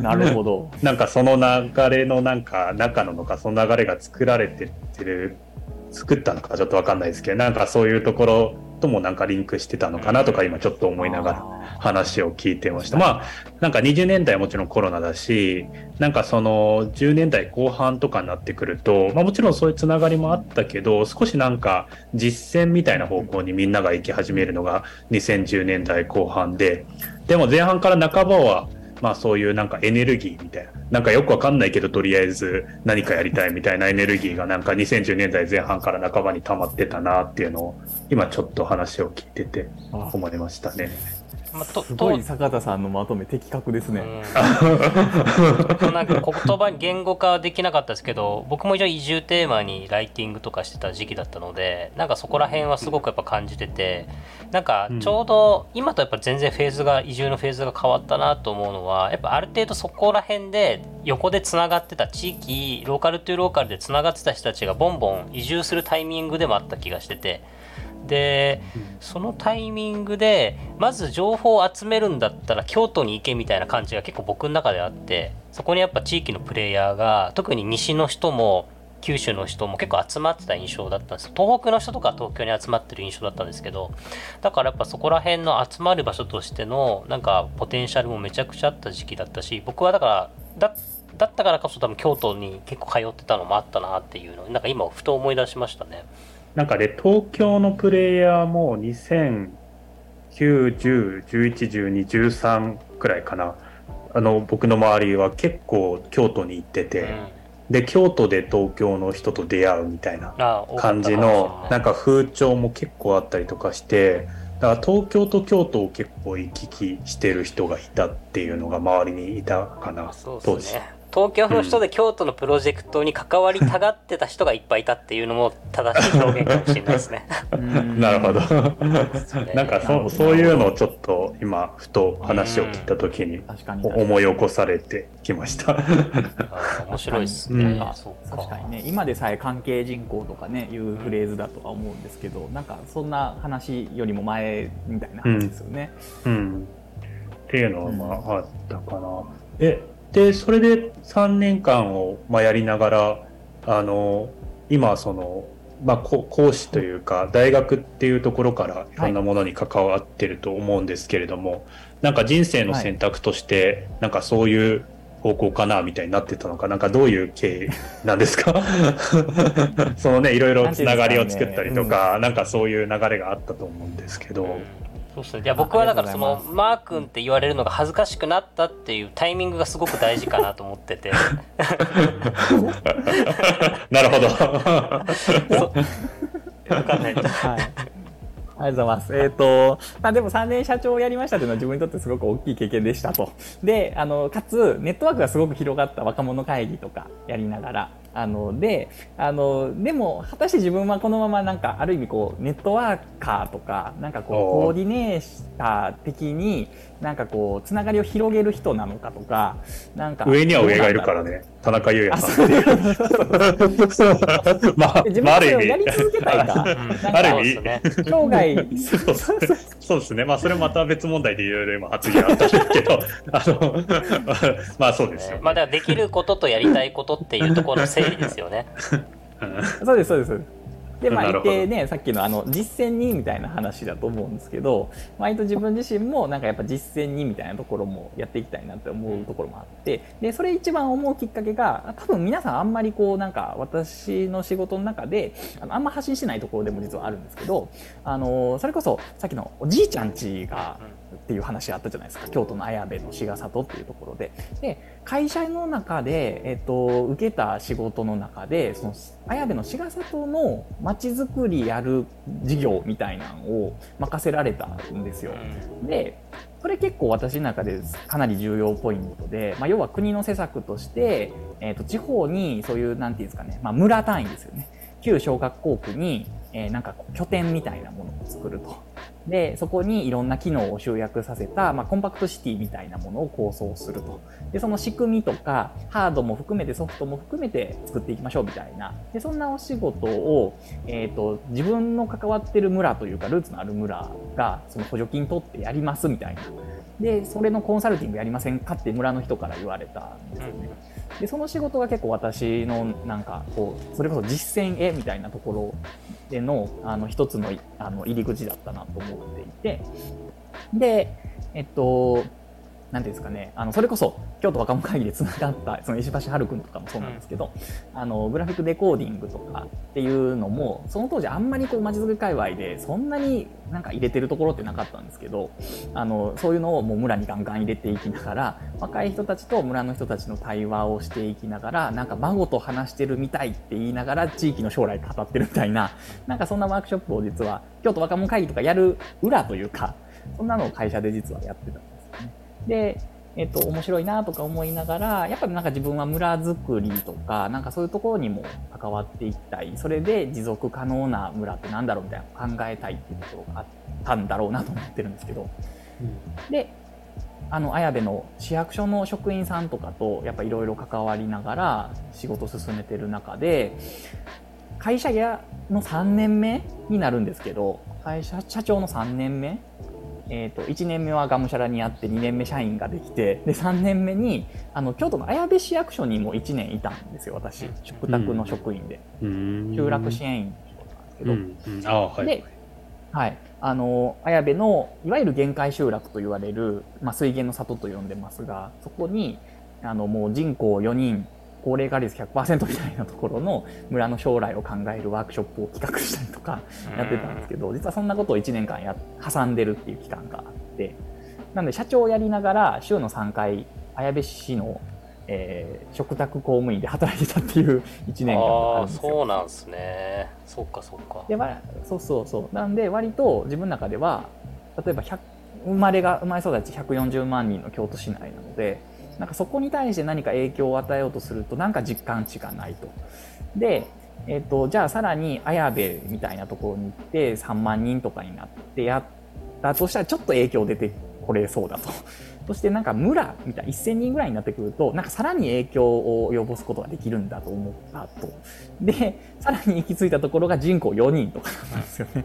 なるほど。<laughs> なんかその流れのなんか中ののかその流れが作られてってる作ったのかちょっとわかんないですけどなんかそういうところともなんかリンクしてたのかなとか今ちょっと思いながら話を聞いてました。まあなんか20年代もちろんコロナだしなんかその10年代後半とかになってくると、まあ、もちろんそういうつながりもあったけど少しなんか実践みたいな方向にみんなが行き始めるのが2010年代後半ででも前半から半ばはまあそういうなんかエネルギーみたいな、なんかよくわかんないけどとりあえず何かやりたいみたいなエネルギーがなんか2010年代前半から半ばに溜まってたなっていうのを今ちょっと話を聞いてて思いましたね。まあ、とすごい坂田さんのまとめ的確ですね。うん、なんか言葉に言語化できなかったですけど僕も一応移住テーマにライティングとかしてた時期だったのでなんかそこら辺はすごくやっぱ感じててなんかちょうど今とやっぱ全然フェーズが移住のフェーズが変わったなと思うのはやっぱある程度そこら辺で横でつながってた地域ローカルというローカルでつながってた人たちがボンボン移住するタイミングでもあった気がしてて。でそのタイミングでまず情報を集めるんだったら京都に行けみたいな感じが結構僕の中であってそこにやっぱ地域のプレイヤーが特に西の人も九州の人も結構集まってた印象だったんです東北の人とか東京に集まってる印象だったんですけどだからやっぱそこら辺の集まる場所としてのなんかポテンシャルもめちゃくちゃあった時期だったし僕はだからだだったからこそ多分京都に結構通ってたのもあったなっていうのなんか今ふと思い出しましたね。なんかね、東京のプレイヤーも2009、10、11、12、13くらいかな。あの、僕の周りは結構京都に行ってて、うん、で、京都で東京の人と出会うみたいな感じの、なんか風潮も結構あったりとかして、だから東京と京都を結構行き来してる人がいたっていうのが周りにいたかな、当時。東京の人で京都のプロジェクトに関わりたがってた人がいっぱいいたっていうのも正しい表現かもしれないですね。<laughs> なるほど。<laughs> なんかそそういうのをちょっと今ふと話を聞いた時に思い起こされてきました。面白いですね。確かにね今でさえ関係人口とかねいうフレーズだとは思うんですけどなんかそんな話よりも前みたいな話ですよね。うん、うん、っていうのはまああったかな。えでそれで3年間を、まあ、やりながらあの今その、まあ、講師というか大学っていうところからい。ろんなものに関わってると思うんですけれども、はい、なんか人生の選択として、なんかそういう方向かなみたいになってたのかなんかどういう経緯なんですか？<laughs> そのねいろいろつながりを作ったりとか、ね。うん、なんかそういう流れがあったと思うんですけど。そうですね。いや僕はだからそのマー君って言われるのが恥ずかしくなったっていうタイミングがすごく大事かなと思ってて。<laughs> なるほど。分かんないです、はい。ありがとうございます。えっ、ー、と、まあでも3年社長をやりましたというのは自分にとってすごく大きい経験でしたと。で、あの、かつ、ネットワークがすごく広がった若者会議とかやりながら、あの、で、あの、でも、果たして自分はこのままなんか、ある意味こう、ネットワーカーとか、なんかこう、コーディネーター的に、なんかこう、つながりを広げる人なのかとか、なんか。上には上がいるからね。田中優也さん。まあ、自分でやり続けたいか。<laughs> ある意味、生涯。そうですね。まあ、それまた別問題でいろいろ今発言あったんですけど、<laughs> あの、まあそうですよ、まあ、だからできることとやりたいことっていうところの整理ですよね。そうです、そうです。で、まあ、一定ね、さっきのあの実践にみたいな話だと思うんですけど、割と自分自身もなんかやっぱ実践にみたいなところもやっていきたいなって思うところもあって、で、それ一番思うきっかけが、多分皆さんあんまりこうなんか私の仕事の中で、あのあんま発信してないところでも実はあるんですけど、あの、それこそさっきのおじいちゃんちが、っていう話あったじゃないですか。京都の綾部の志賀里っていうところで。で会社の中で、えっと、受けた仕事の中でその綾部の志賀里のまちづくりやる事業みたいなのを任せられたんですよ。でそれ結構私の中でかなり重要ポイントで、まあ、要は国の施策として、えっと、地方にそういうなんていうんですかね、まあ、村単位ですよね。旧小学校区に、えー、なんか拠点みたいなものを作ると。で、そこにいろんな機能を集約させた、まあ、コンパクトシティみたいなものを構想すると。で、その仕組みとか、ハードも含めてソフトも含めて作っていきましょうみたいな。で、そんなお仕事を、えっ、ー、と、自分の関わってる村というか、ルーツのある村が、その補助金取ってやりますみたいな。で、それのコンサルティングやりませんかって村の人から言われたんですよね。でその仕事が結構私のなんかこうそれこそ実践へみたいなところでのあの一つのあの入り口だったなと思っていて。でえっとなんていうんですかね、あの、それこそ、京都若者会議でつながった、その石橋春君とかもそうなんですけど、うん、あの、グラフィックデコーディングとかっていうのも、その当時あんまりこう、街づくり界隈で、そんなになんか入れてるところってなかったんですけど、あの、そういうのをもう村にガンガン入れていきながら、若い人たちと村の人たちの対話をしていきながら、なんか孫と話してるみたいって言いながら、地域の将来語ってるみたいな、なんかそんなワークショップを実は、京都若者会議とかやる裏というか、そんなのを会社で実はやってた。でえっと、面白いなとか思いながら、やっぱりなんか自分は村づくりとか、なんかそういうところにも関わっていきたい。それで持続可能な村ってなんだろうみたいな考えたいっていうところがあったんだろうなと思ってるんですけど。うん、で、あの、綾部の市役所の職員さんとかと、やっぱいろいろ関わりながら仕事進めてる中で、会社やの3年目になるんですけど、会社社長の3年目えーと、1年目はがむしゃらにやって2年目社員ができてで3年目にあの京都の綾部市役所にも1年いたんですよ私。食卓の職員で、うん、集落支援員の仕事なんですけど、うん。うん、あはい、で、はい、あの綾部のいわゆる限界集落と言われる、まあ、水源の里と呼んでますがそこにあのもう人口4人高齢化率100%みたいなところの村の将来を考えるワークショップを企画したりとかやってたんですけど、実はそんなことを1年間や挟んでるっていう期間があって、なので社長をやりながら週の3回、綾部市の、えー、食卓公務員で働いてたっていう1年間があるんですよ。そうなんですね。そっかそっか。で、そうそうそう。なんで割と自分の中では、例えば生まれが、生まれ育ち140万人の京都市内なので、なんかそこに対して何か影響を与えようとするとなんか実感値がないと。で、えっ、ー、と、じゃあさらに綾部みたいなところに行って3万人とかになってやったとしたらちょっと影響出てこれそうだと。<laughs> そしてなんか村みたいな1000人ぐらいになってくると、なんかさらに影響を及ぼすことができるんだと思ったと。で、さらに行き着いたところが人口4人とかなんですよね。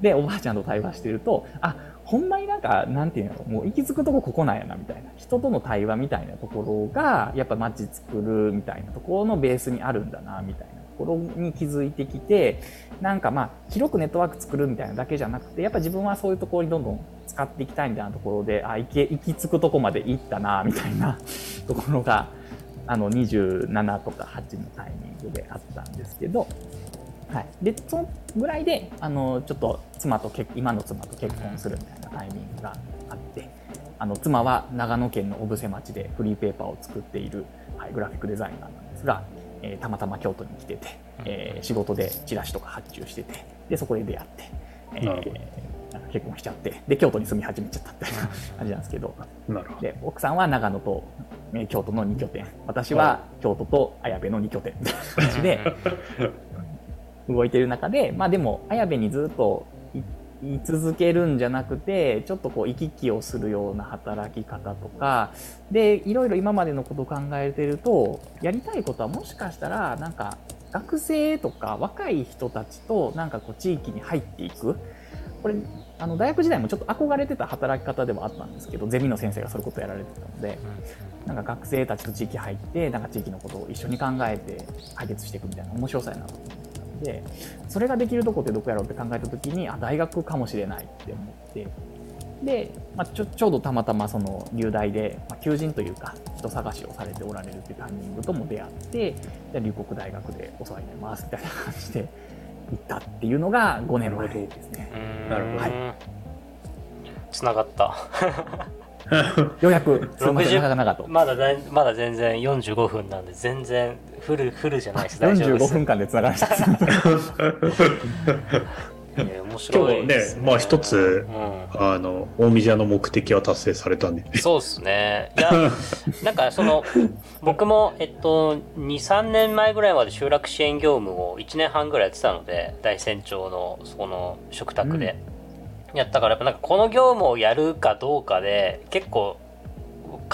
で、おばあちゃんと対話してると、あ、ほんまになんか、なんていうの、もう行き着くとこここなんやな、みたいな。人との対話みたいなところが、やっぱ街作るみたいなところのベースにあるんだな、みたいなところに気づいてきて、なんかまあ、広くネットワーク作るみたいなだけじゃなくて、やっぱ自分はそういうところにどんどん使っていきたいみたいなところで、あ、行け、行き着くとこまで行ったな、みたいなところが、あの、27とか8のタイミングであったんですけど、はい、でそのぐらいであのちょっと妻と結今の妻と結婚するみたいなタイミングがあってあの妻は長野県の小布施町でフリーペーパーを作っている、はい、グラフィックデザイナーなんですが、えー、たまたま京都に来てて、えー、仕事でチラシとか発注しててでそこで出会って、えー、結婚しちゃってで京都に住み始めちゃったっていう感じなんですけど。で奥さんは長野と、えー、京都の2拠点。私は京都と綾部の2拠点って感じで <laughs> 動いてる中で、まあでも、綾部にずっと居続けるんじゃなくて、ちょっとこう行き来をするような働き方とか、で、いろいろ今までのことを考えてると、やりたいことはもしかしたら、なんか、学生とか若い人たちとなんかこう地域に入っていく。これ、あの大学時代もちょっと憧れてた働き方ではあったんですけど、ゼミの先生がそういうことをやられてたので、なんか学生たちと地域入って、なんか地域のことを一緒に考えて解決していくみたいな面白さやなと思って。でそれができるとこってどこやろうって考えた時にあ大学かもしれないって思って。で、まあ、ちょちょうどたまたまその入大で、まあ、求人というか人探しをされておられるっていうタイミングとも出会ってじゃ龍谷大学でお世話になりますみたいな感じで行ったっていうのが5年前ですね。なるほど、はい、つながったようやくまだまだ全然45分なんで全然フルフルじゃないです大丈夫です。45分間でつながりました面白い、ね、今日ねまあ一つ、うん、あの大宮の目的は達成されたんで。そうですね。いや <laughs> なんかその僕もえっと23年前ぐらいまで集落支援業務を1年半ぐらいやってたので大山町のその食卓で、やったからやっぱなんかこの業務をやるかどうかで結構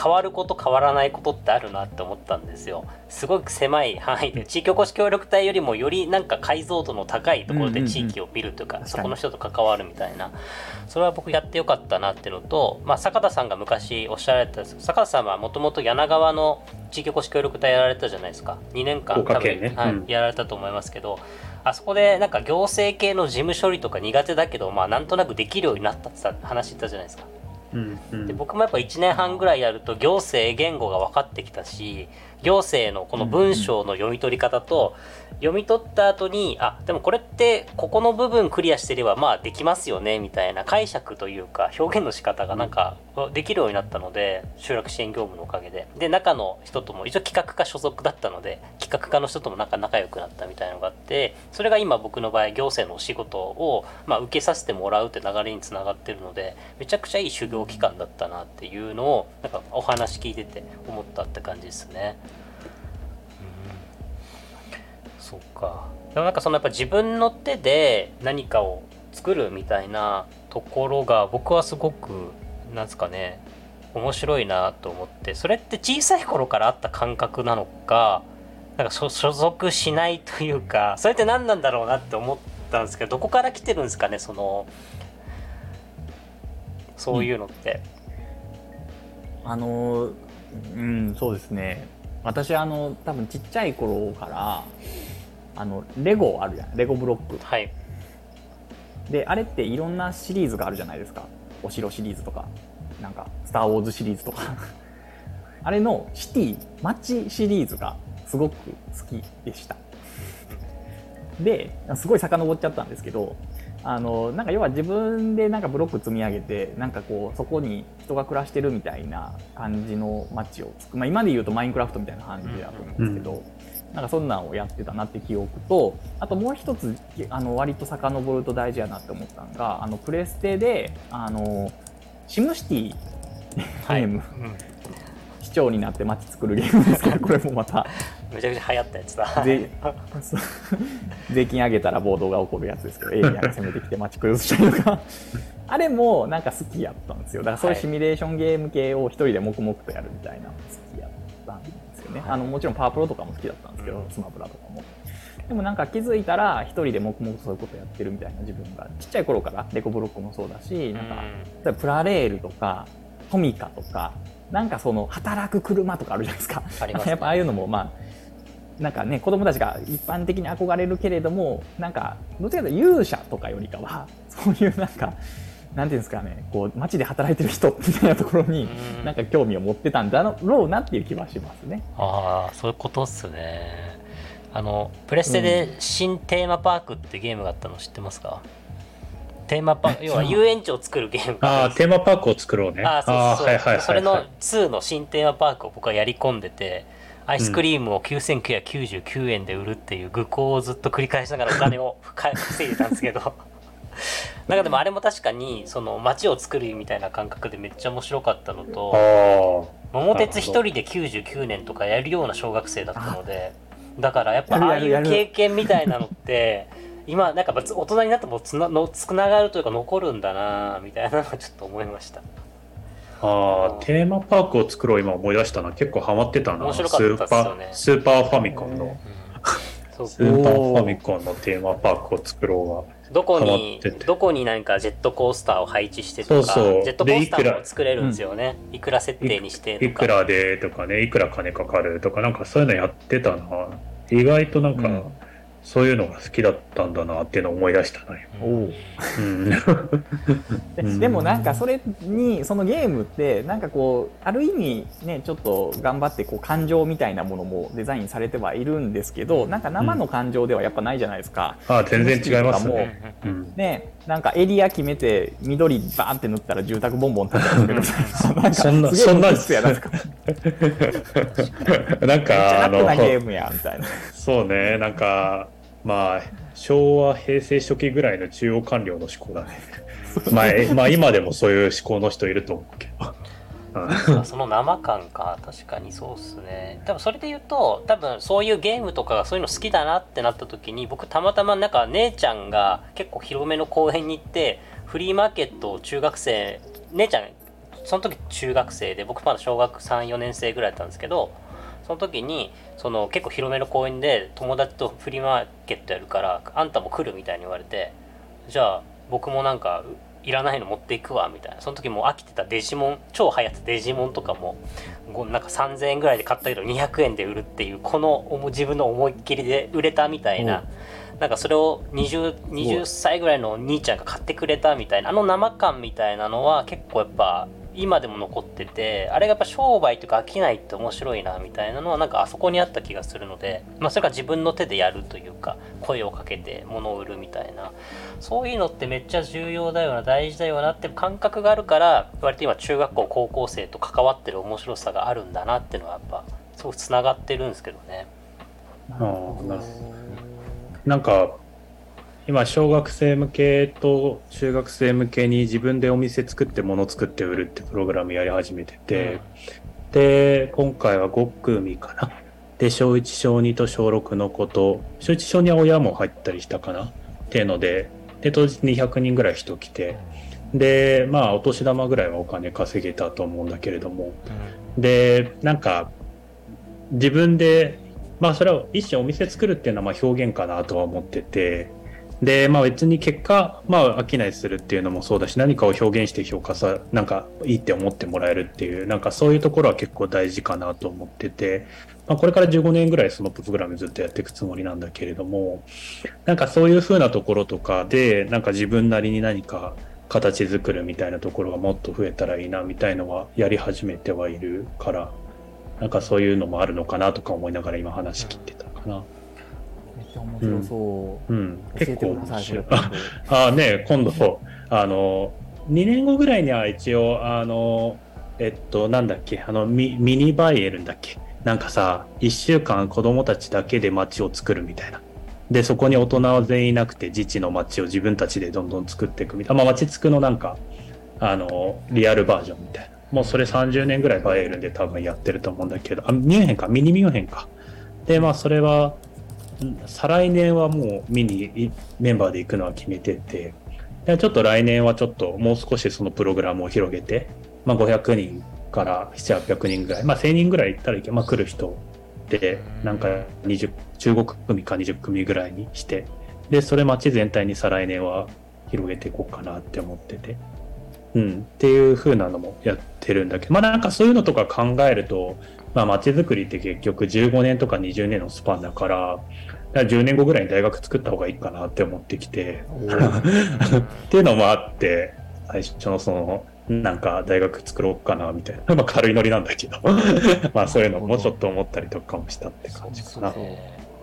変わること変わらないことってあるなって思ったんですよ。すごく狭い範囲で地域おこし協力隊よりもよりなんか解像度の高いところで地域を見るというか,、そこの人と関わるみたいな。それは僕やってよかったなっていうのと、まあ、坂田さんが昔おっしゃられた坂田さんはもともと柳川の地域おこし協力隊やられたじゃないですか。2年間多分、ね、はい、やられたと思いますけどあそこでなんか行政系の事務処理とか苦手だけど、まあ、なんとなくできるようになったって話言ったじゃないですか。うんうん、で僕もやっぱ1年半ぐらいやると行政言語が分かってきたし行政のこの文章の読み取り方と、読み取った後にあでもこれってここの部分クリアしてればまあできますよねみたいな解釈というか表現の仕方がなんかできるようになったので集落支援業務のおかげでで中の人とも一応企画課所属だったので企画課の人ともなんか仲良くなったみたいなのがあってそれが今僕の場合行政のお仕事を、まあ、受けさせてもらうって流れにつながってるのでめちゃくちゃいい修行期間だったなっていうのをなんかお話聞いてて思ったって感じですね。そっか。でもなんかそのやっぱ自分の手で何かを作るみたいなところが僕はすごくなんですかね面白いなと思って。それって小さい頃からあった感覚なのかなんか所属しないというかそれって何なんだろうなって思ったんですけどどこから来てるんですかねそのそういうのって。あのうんそうですね。私あの多分ちっちゃい頃からあのレゴあるじゃないレゴブロック。はい。であれっていろんなシリーズがあるじゃないですか。お城シリーズとか。なんか「スター・ウォーズ」シリーズとか。<laughs> あれのシティ街シリーズがすごく好きでした。ですごい遡っちゃったんですけどあのなんか要は自分でなんかブロック積み上げてなんかこうそこに人が暮らしてるみたいな感じの街をまあ、今で言うとマインクラフトみたいな感じだと思うんですけど、うんなんかそんなんをやってたなって記憶とあともう一つあの割と遡ると大事やなって思ったのがあのプレステであのシムシティゲーム、はいうん、市長になって街作るゲームですから <laughs> これもまた。めちゃくちゃ流行ったやつだ。<laughs> 税金上げたら暴動が起こるやつですけどエイリアンが攻めてきて街崩したりとか。<laughs> あれもなんか好きやったんですよ。だからそういうシミュレーションゲーム系を一人で黙々とやるみたいな。の好きやったよね、あのもちろんパワープロとかも好きだったんですけど、スマブラとかも。でもなんか気づいたら一人で黙々とそういうことやってるみたいな自分がちっちゃい頃からデコブロックもそうだしなんか例えばプラレールとかトミカとかなんかその働く車とかあるじゃないですか。すね、<laughs> やっぱああいうのもまあなんかね子供たちが一般的に憧れるけれどもなんかどっちかというと勇者とかよりかはそういうなんかなんていうんですかねこう街で働いてる人みたいなところになんか興味を持ってたんだろうなっていう気はしますね。ああそういうことっすね。あのプレステで新テーマパークってゲームがあったの知ってますか、うん、テーマパーク要は遊園地を作るゲームああテーマパークを作ろうね。あそうそう、はいはい、それの2の新テーマパークを僕はやり込んでてアイスクリームを9999円で売るっていう愚行をずっと繰り返しながらお金を <laughs> 稼いでたんですけどなんかでもあれも確かにその街を作るみたいな感覚でめっちゃ面白かったのと桃鉄一人で99年とかやるような小学生だったのでだからやっぱああいう経験みたいなのって今なんか大人になってもつなのつながるというか残るんだなみたいなのはちょっと思いました。ああ、テーマパークを作ろう今思い出したな。結構ハマってたな。面白かったですよね。スーパーファミコンの。スーパーファミコンのテーマパークを作ろうは。どこに、どこに何かジェットコースターを配置してとか、そうそう。ジェットコースターも作れるんですよね。いくら設定にしていくらでとかね、いくら金かかるとか、なんかそういうのやってたな。意外となんか、うんそういうのが好きだったんだなっていうのを思い出したな、おう。ん、<laughs> でもなんかそれにそのゲームってなんかこうある意味ねちょっと頑張ってこう感情みたいなものもデザインされてはいるんですけどなんか生の感情ではやっぱないじゃないですか、うん、あ全然違いますね,、うん、ねなんかエリア決めて緑バーンって塗ったら住宅ボンボン建てるけどそんなそんなや <laughs> なんか。なんかあのゲームやみたいな。そうねなんかまあ昭和平成初期ぐらいの中央官僚の思考だね。<laughs> まあ、まあ今でもそういう思考の人いると思うけど。その生感か確かにそうっすね。多分それで言うと多分そういうゲームとかそういうの好きだなってなった時に僕たまたまなんか姉ちゃんが結構広めの公園に行ってフリーマーケットを中学生姉ちゃんその時中学生で僕まだ小学34年生ぐらいだったんですけどその時にその結構広めの公園で友達とフリーマーケットやるからあんたも来るみたいに言われてじゃあ僕もなんかいらないの持っていくわみたいな。その時もう飽きてたデジモン超流行ったデジモンとかもなんか3000円ぐらいで買ったけど200円で売るっていうこの自分の思いっきりで売れたみたいな。なんかそれを 20, 20歳ぐらいの兄ちゃんが買ってくれたみたいな。あの生感みたいなのは結構やっぱ今でも残っててあれがやっぱ商売というか飽きないって面白いなみたいなのはなんかあそこにあった気がするので、まあ、それが自分の手でやるというか声をかけて物を売るみたいなそういうのってめっちゃ重要だよな大事だよなって感覚があるから割と今中学校高校生と関わってる面白さがあるんだなっていうのはやっぱすごくつながってるんですけどね。あなんか今小学生向けと中学生向けに自分でお店作って物作って売るってプログラムやり始めてて、うん、で今回は5組かな。で小1小2と小6の子と小1小2は親も入ったりしたかな。っていうのでで当日200人ぐらい人来てでまあお年玉ぐらいはお金稼げたと思うんだけれども、うん、でなんか自分でまあそれは一種お店作るっていうのはまあ表現かなとは思っててで、まあ別に結果、まあ飽きないするっていうのもそうだし、何かを表現して評価さ、なんかいいって思ってもらえるっていう、なんかそういうところは結構大事かなと思ってて、まあこれから15年ぐらいそのプログラムずっとやっていくつもりなんだけれども、なんかそういう風なところとかで、なんか自分なりに何か形作るみたいなところがもっと増えたらいいなみたいのはやり始めてはいるから、なんかそういうのもあるのかなとか思いながら今話聞いてたかな。ちゃ面白そう。うん。結構面白い。<laughs> ああね、今度、あの、2年後ぐらいには一応、あの、えっと、なんだっけ、あの、ミミニバイエルンだっけ。なんかさ、1週間子供たちだけで街を作るみたいな。で、そこに大人は全員いなくて、自治の街を自分たちでどんどん作っていくみたいな。まあ、街つくのなんか、あの、リアルバージョンみたいな。もうそれ30年ぐらいバイエルンで多分やってると思うんだけど、あ、ミュンヘンか、ミニミュンヘンか。で、まあ、それは、再来年はもう見にメンバーで行くのは決めてて、ちょっと来年はちょっともう少しそのプログラムを広げて、まあ、500人から7、800人ぐらい、まあ、1000人ぐらい行ったらいけ、まあ、来る人で、なんか20、中国組か20組ぐらいにして、で、それ街全体に再来年は広げていこうかなって思ってて、うん、っていう風なのもやってるんだけど、まあなんかそういうのとか考えると、まあ、街づくりって結局15年とか20年のスパンだから、から10年後ぐらいに大学作った方がいいかなって思ってきて。<laughs> っていうのもあって最初のそのなんか大学作ろうかなみたいな、まあ、軽いノリなんだけど。<laughs> まあそういうのもちょっと思ったりとかもしたって感じかな。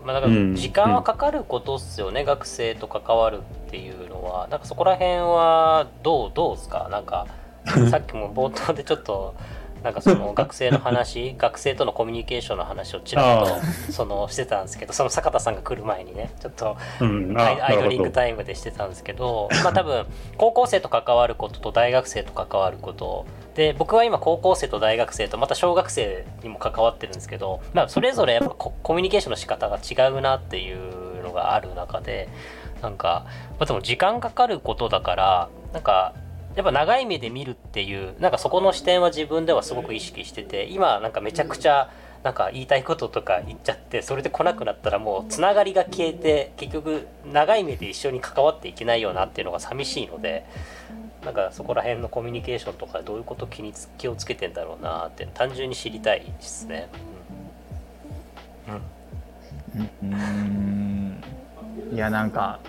まあ、だから時間はかかることっすよね、うん、学生と関わるっていうのは。なんかそこら辺はどうどうですか？なんか <laughs> さっきも冒頭でちょっとなんかその学生の話 <laughs> 学生とのコミュニケーションの話をちらっとそのしてたんですけどその坂田さんが来る前にねちょっとアイドリングタイムでしてたんですけどまあ多分高校生と関わることと大学生と関わることで僕は今高校生と大学生とまた小学生にも関わってるんですけど、まあ、それぞれやっぱコミュニケーションの仕方が違うなっていうのがある中でなんか、まあ、でも時間かかることだからなんかやっぱ長い目で見るっていうなんかそこの視点は自分ではすごく意識してて今なんかめちゃくちゃなんか言いたいこととか言っちゃってそれで来なくなったらもうつながりが消えて結局長い目で一緒に関わっていけないよなっていうのが寂しいのでなんかそこら辺のコミュニケーションとかどういうこと気に気をつけてんだろうなって単純に知りたいですね。うん、うん、いやなんか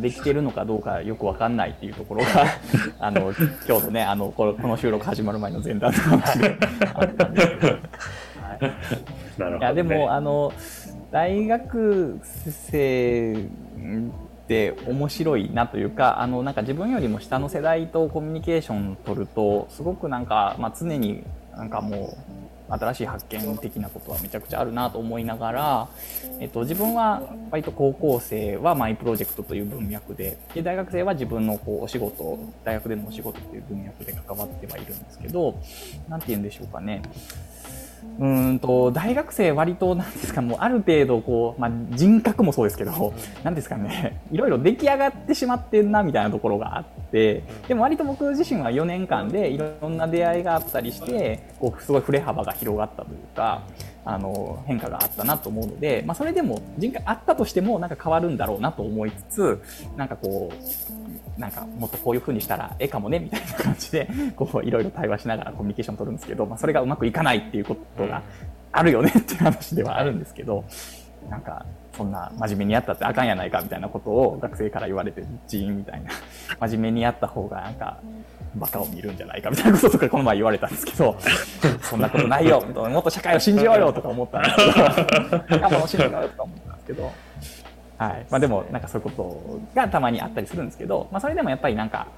できてるのかどうかよく分かんないっていうところが <laughs> あの今日のねあのこのこの収録始まる前の前段の話であったんですけど。はい、いやでもあの大学生って面白いなというかあのなんか自分よりも下の世代とコミュニケーションを取るとすごくなんか、まあ、常になんかもう新しい発見的なことはめちゃくちゃあるなと思いながら、えっと、自分は割と高校生はマイプロジェクトという文脈でで大学生は自分のこうお仕事大学でのお仕事という文脈で関わってはいるんですけど何て言うんでしょうかね。うんと大学生割となんですかもうある程度こう、まあ、人格もそうですけど何ですかねいろいろ出来上がってしまってんなみたいなところがあってでも割と僕自身は4年間でいろんな出会いがあったりしてこうすごい振れ幅が広がったというかあの変化があったなと思うので、まあ、それでも人格あったとしてもなんか変わるんだろうなと思いつつなんかこうなんかもっとこういう風にしたらええかもねみたいな感じで <laughs> こういろいろ対話しながらコミュニケーション取るんですけど、まあ、それがうまくいかないっていうことがあるよねっていう話ではあるんですけどなんかそんな真面目にやったってあかんやないかみたいなことを学生から言われてジーンみたいな真面目にやった方がなんかバカを見るんじゃないかみたいなこととかこの前言われたんですけどそんなことないよもっと社会を信じようよとか思ったんですけど仲間を信じようよとか思ったんですけど。<laughs> はい。まあ、でもなんかそういうことがたまにあったりするんですけど、まあ、それでもやっぱりなんか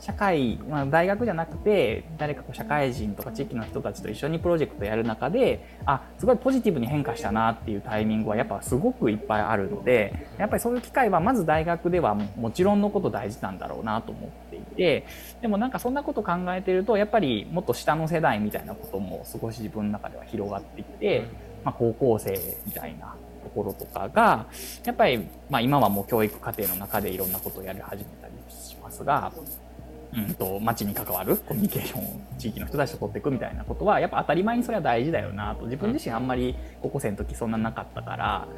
社会、まあ、大学じゃなくて誰かこう社会人とか地域の人たちと一緒にプロジェクトやる中であすごいポジティブに変化したなっていうタイミングはやっぱすごくいっぱいあるのでやっぱりそういう機会はまず大学ではもちろんのこと大事なんだろうなと思っていてでもなんかそんなこと考えてるとやっぱりもっと下の世代みたいなことも少し自分の中では広がっていて、まあ、高校生みたいなところとかがやっぱり、まあ、今はもう教育課程の中でいろんなことをやり始めたりしますがうんと、街に関わるコミュニケーションを地域の人たちと取っていくみたいなことは、やっぱ当たり前にそれは大事だよなと。自分自身あんまり高校生の時そんななかったから、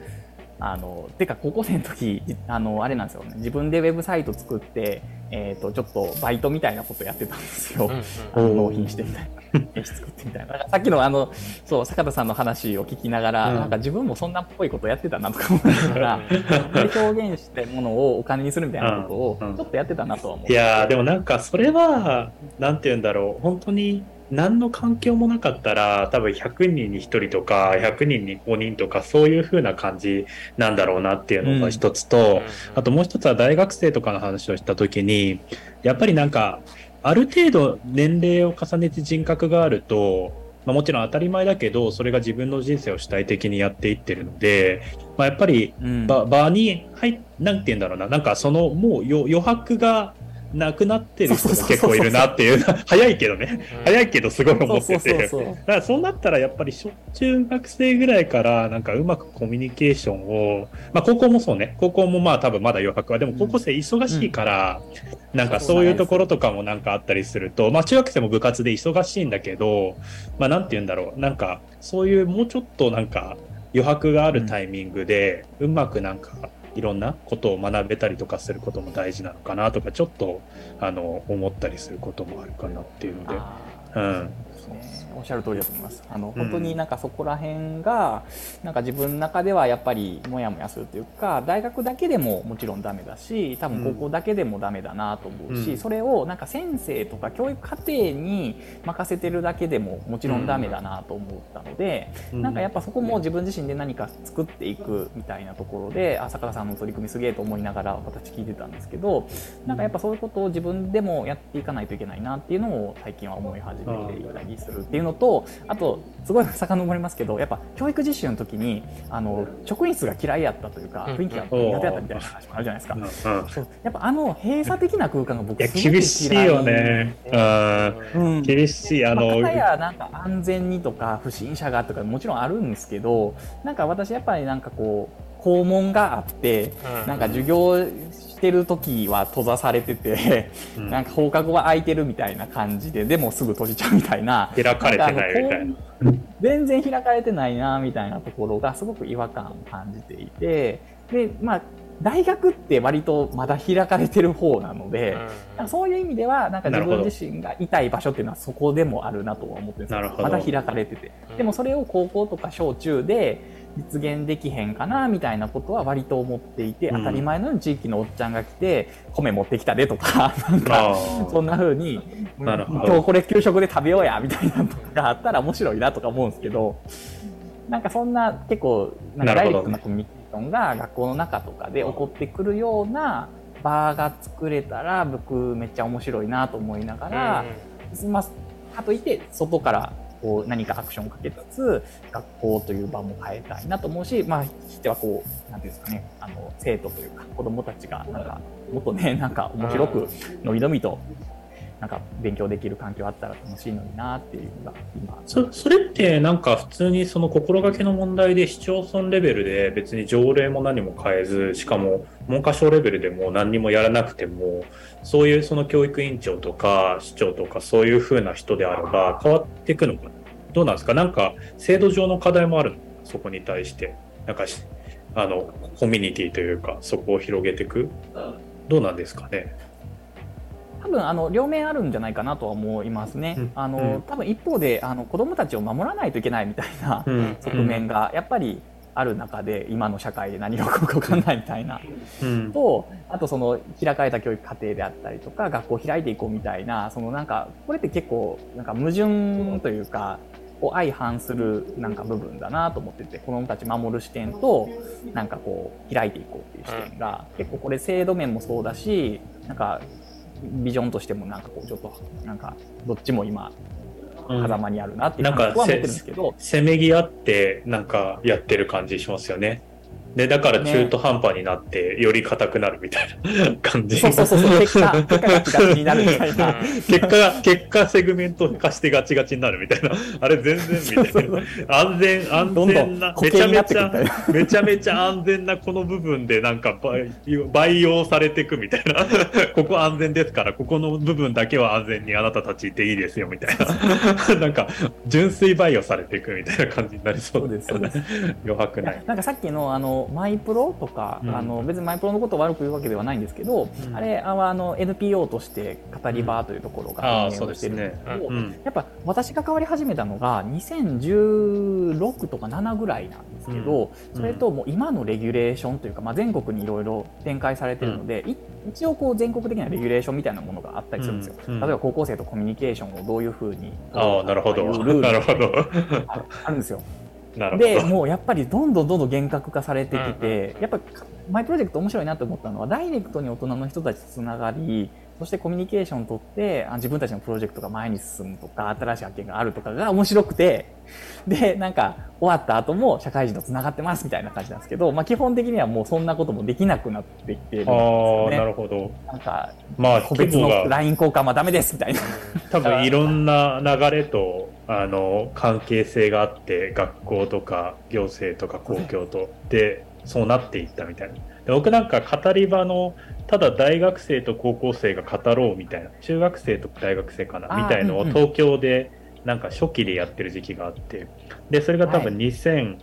あの、てか高校生の時、あの、あれなんですよね。自分でウェブサイト作って、えっ、ー、と、ちょっとバイトみたいなことやってたんですよ。あの納品してみたいな。<laughs> 絵作ってみたいな。さっきのあの、そう、坂田さんの話を聞きながら、うん、なんか自分もそんなっぽいことやってたなとか思いながら、で表現したものをお金にするみたいなことを、ちょっとやってたなとは思う。いやでもなんかそれは、なんて言うんだろう、本当に、何の環境もなかったら多分100人に1人とか100人に5人とかそういう風な感じなんだろうなっていうのが一つと、うん、あともう一つは大学生とかの話をした時にやっぱりなんかある程度年齢を重ねて人格があると、まあ、もちろん当たり前だけどそれが自分の人生を主体的にやっていってるので、まあ、やっぱり場,、場に入なんて言うんだろうな。なんかそのもう余白がなくなってる人が結構いるなっていう。<laughs> 早いけどね、早いけどすごい思ってて。だからそうなったらやっぱり小中学生ぐらいからなんかうまくコミュニケーションをまあ高校もそうね。高校もまあ多分まだ余白は。でも高校生忙しいから、うん、なんかそういうところとかもなんかあったりするとまあ中学生も部活で忙しいんだけどまあなんて言うんだろう。なんかそういうもうちょっとなんか余白があるタイミングで、うまくなんかいろんなことを学べたりとかすることも大事なのかなとかちょっとあの思ったりすることもあるかなっていうので。うん、おっしゃる通りだと思います。あの本当になんかそこら辺が、なんか自分の中ではやっぱりモヤモヤするというか、大学だけでももちろんダメだし、多分高校だけでもダメだなと思うし、うん、それをなんか先生とか教育課程に任せてるだけでももちろんダメだなと思ったので、うん、なんかやっぱそこも自分自身で何か作っていくみたいなところで、あ坂田さんの取り組みすげえと思いながら私聞いてたんですけど、なんかやっぱそういうことを自分でもやっていかないといけないなっていうのを最近は思い始めていたりするっていうのとあとすごい遡りますけどやっぱ教育実習の時にあの職員室が嫌いやったというか雰囲気が苦手やったみたいな話もあるじゃないですか、うん。うん、そう。やっぱあの閉鎖的な空間が僕すごく厳しいよね、うん、厳しいあの、まあ、やなんか安全にとか不審者がとかもちろんあるんですけどなんか私やっぱりなんかこう校門があって、なんか授業してる時は閉ざされてて、うん、なんか放課後は空いてるみたいな感じででもすぐ閉じちゃうみたいな。開かれてないみたいな。全然開かれてないなみたいなところがすごく違和感を感じていてでまあ大学って割とまだ開かれてる方なので、うん、そういう意味ではなんか自分自身がいたい場所っていうのはそこでもあるなとは思ってるんですまだ開かれてて、でもそれを高校とか小中で実現できへんかなみたいなことは割と思っていて、当たり前のように地域のおっちゃんが来て米持ってきたでとか <laughs> なんかそんな風に今日これ給食で食べようやみたいなとかがあったら面白いなとか思うんですけどなんかそんな結構なんかダイレクトなコミュニケーションが学校の中とかで起こってくるような場が作れたら僕めっちゃ面白いなと思いながら、まあ、かといって外からこう何かアクションをかけつつ学校という場も変えたいなと思うしまあひいてはこう何ていうんですかねあの生徒というか子どもたちがなんかもっとねなんか面白くのびのびとなんか勉強できる環境あったら楽しいのになっていうのが今。そそれってなんか普通にその心がけの問題で市町村レベルで別に条例も何も変えずしかも文科省レベルでも何にもやらなくてもそういうその教育委員長とか市長とかそういうふうな人であれば変わっていくのかな？どうなんですか？なんか制度上の課題もあるの？そこに対して。なんかあのコミュニティというかそこを広げていく？どうなんですかね？多分あの両面あるんじゃないかなとは思いますね。うん、あの、うん、多分一方であの子どもたちを守らないといけないみたいな側面がやっぱりある中で今の社会で何が起こるか分かんないみたいな、うん、とあとその開かれた教育課程であったりとか学校を開いていこうみたいなそのなんかこれって結構なんか矛盾というかを相反するなんか部分だなと思ってて子どもたち守る視点となんかこう開いていこうっていう視点が結構これ制度面もそうだしなんかビジョンとしてもなんかこうちょっとなんかどっちも今狭間にあるなっていう感じは思ってるんですけど、せめぎ合ってなんかやってる感じしますよね。で、だから中途半端になって、より硬くなるみたいな <laughs> 感じ。そうそうそう、結果、結果ガチガチになるみたいな。<laughs> 結果が、結果セグメント化してガチガチになるみたたいな。あれ全然みたいな。安全、安全な、めちゃめちゃ、めちゃめちゃ安全なこの部分でなんか培養されていくみたいな。<laughs> ここ安全ですから、ここの部分だけは安全にあなたたちいていいですよみたいな。なんか、純粋培養されていくみたいな感じになりそうです。そうです。余白ない。なんかさっきのあの、マイプロとか、うん、あの別にマイプロのことを悪く言うわけではないんですけど、うん、あれあの NPO として語り場というところが運営をしてるんですけど、ね、やっぱ私が関わり始めたのが2016とか7ぐらいなんですけど、それともう今のレギュレーションというか、まあ、全国にいろいろ展開されてるので、一応こう全国的なレギュレーションみたいなものがあったりするんですよ。例えば高校生とコミュニケーションをどういうふうにあなるほど。<laughs> なるほど。あるんですよ。でもうやっぱりどんどんどんどん厳格化されてきて、やっぱマイプロジェクト面白いなと思ったのはダイレクトに大人の人たちとつながりそしてコミュニケーションをとって自分たちのプロジェクトが前に進むとか新しい発見があるとかが面白くてでなんか終わった後も社会人とつながってますみたいな感じなんですけど、まあ、基本的にはもうそんなこともできなくなってきてるんですよね。なるほどなんか、まあ、個別の LINE 交換はダメですみたいな。多分いろんな流れとあの関係性があって学校とか行政とか公共と。でそうなっていったみたいな。僕なんか語り場のただ大学生と高校生が語ろうみたいな。中学生と大学生かな。みたいのを東京でなんか初期でやってる時期があって。でそれが多分2000、はい、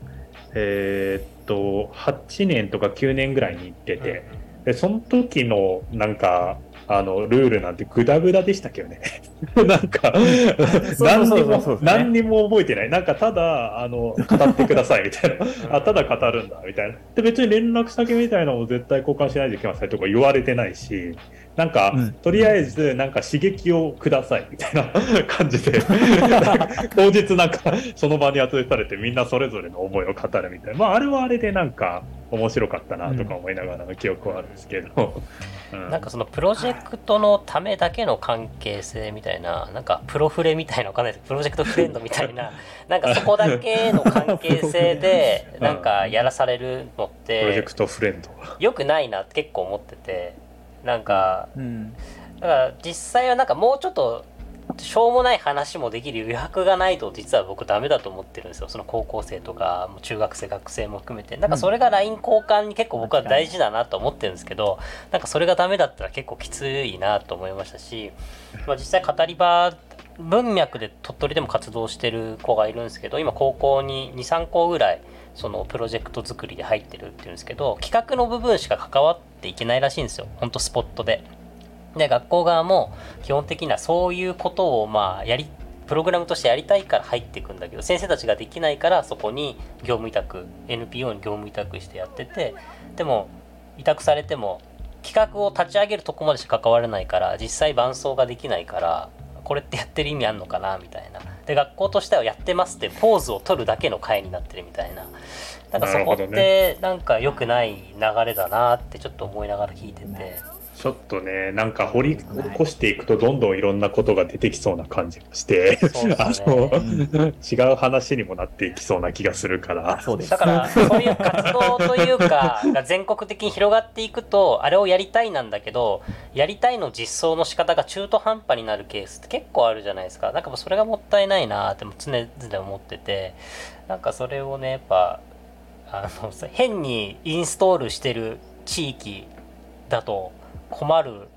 えっと8年とか9年ぐらいに行ってて。でその時のなんかあの、ルールなんてグダグダでしたけどね。<laughs> なんか、何にも、何にも覚えてない。なんか、ただ、あの、語ってくださいみたいな。あ、ただ語るんだ、みたいな。で、別に連絡先みたいなのを絶対交換しないといけませんとか言われてないし、なんか、うん、とりあえず、なんか刺激をくださいみたいな <laughs> 感じで、<laughs> 当日なんか、その場に集めされてみんなそれぞれの思いを語るみたいな。まあ、あれはあれでなんか、面白かったなとか思いながらの記憶はあるんですけど、うん、なんかそのプロジェクトのためだけの関係性みたいななんかプロフレみたいなわかんないです。プロジェクトフレンドみたいななんかそこだけの関係性で <laughs> なんかやらされるのってプロジェクトフレンド。よくないなって結構思っててなんか、うん、だから実際はなんかもうちょっとしょうもない話もできる余白がないと実は僕ダメだと思ってるんですよ。その高校生とか中学生学生も含めて。なんかそれが LINE 交換に結構僕は大事だなと思ってるんですけどなんかそれがダメだったら結構きついなと思いましたし、まあ、実際語り場文脈で鳥取でも活動してる子がいるんですけど今高校に23校ぐらいそのプロジェクト作りで入ってるっていうんですけど企画の部分しか関わっていけないらしいんですよ。ほんとスポットで。で学校側も基本的にはそういうことをまあやりプログラムとしてやりたいから入っていくんだけど先生たちができないからそこに業務委託 NPO に業務委託してやっててでも委託されても企画を立ち上げるとこまでしか関われないから実際伴走ができないからこれってやってる意味あんのかなみたいな。で学校としてはやってますってポーズを取るだけの会になってるみたいな。なんかそこってなんか良くない流れだなってちょっと思いながら聞いてて。ちょっとね、なんか掘り起こしていくと、どんどんいろんなことが出てきそうな感じがして、ね、あの、違う話にもなっていきそうな気がするから。そうです。だから、そういう活動というか、が全国的に広がっていくと、あれをやりたいなんだけど、やりたいの実装の仕方が中途半端になるケースって結構あるじゃないですか。なんかもうそれがもったいないなって常々思ってて、なんかそれをね、やっぱ、あの、変にインストールしてる地域だと、困る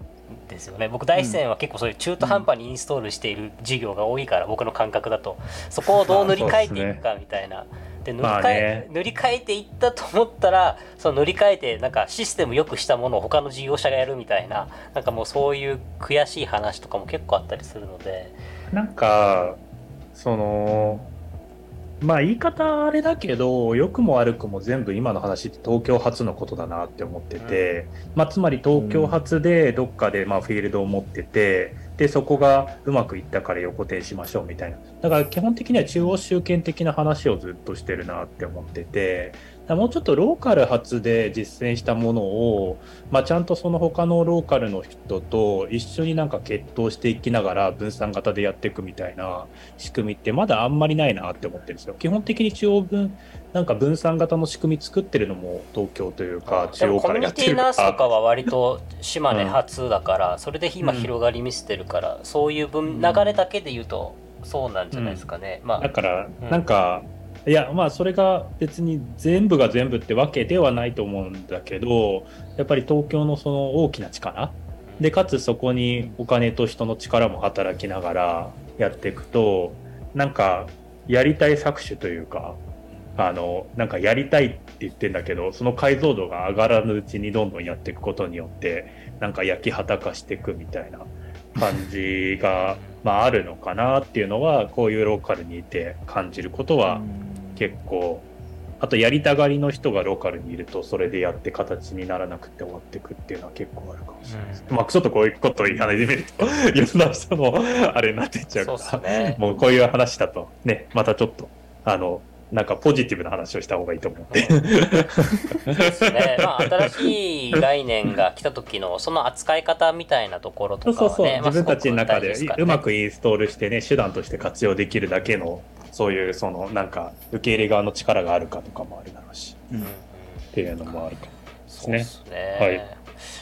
ですよね。僕大自然は結構そういう中途半端にインストールしている事業が多いから、僕の感覚だと。そこをどう塗り替えていくかみたいな。で塗り替え、ね、塗り替えていったと思ったらその塗り替えてなんかシステムよくしたものを他の事業者がやるみたいななんかもうそういう悔しい話とかも結構あったりするので。なんかそのまあ言い方あれだけど良くも悪くも全部今の話って東京発のことだなって思ってて、うん、まあ、つまり東京発でどっかでまあフィールドを持ってて、でそこがうまくいったから横転しましょうみたいな。だから基本的には中央集権的な話をずっとしてるなって思っててもうちょっとローカル発で実践したものを、まあ、ちゃんとその他のローカルの人と一緒になんか決闘していきながら分散型でやっていくみたいな仕組みってまだあんまりないなって思ってるんですよ。基本的に中央分なんか分散型の仕組み作ってるのも東京というか中央からやってるコミュニティナースとかは割と島根初だから、うん、それで今広がり見せてるから、うん、そういう分流れだけで言うとそうなんじゃないですかね。まあ、だからなんか、いやまあそれが別に全部が全部ってわけではないと思うんだけどやっぱり東京のその大きな力でかつそこにお金と人の力も働きながらやっていくとなんかやりたい搾取というかあのなんかやりたいって言ってんだけどその解像度が上がらぬうちにどんどんやっていくことによってなんか焼き畑化していくみたいな感じが、まあ、あるのかなっていうのはこういうローカルにいて感じることは結構。あとやりたがりの人がローカルにいるとそれでやって形にならなくて終わっていくっていうのは結構あるかもしれないです、うん、まあちょっとこういうことを言い始めると <laughs> いろんな人のあれになっていっちゃうか。ら、ね、もうこういう話だとねまたちょっとあのなんかポジティブな話をした方がいいと思って。そうですね。まあ、新しい概念が来た時の、その扱い方みたいなところとか、ね、そうそうそう、自分たちの中でうまくインストールしてね、手段として活用できるだけのそういうそのなんか受け入れ側の力があるかとかもあるだろうし、うん、っていうのもあるかもですね。すね。はい、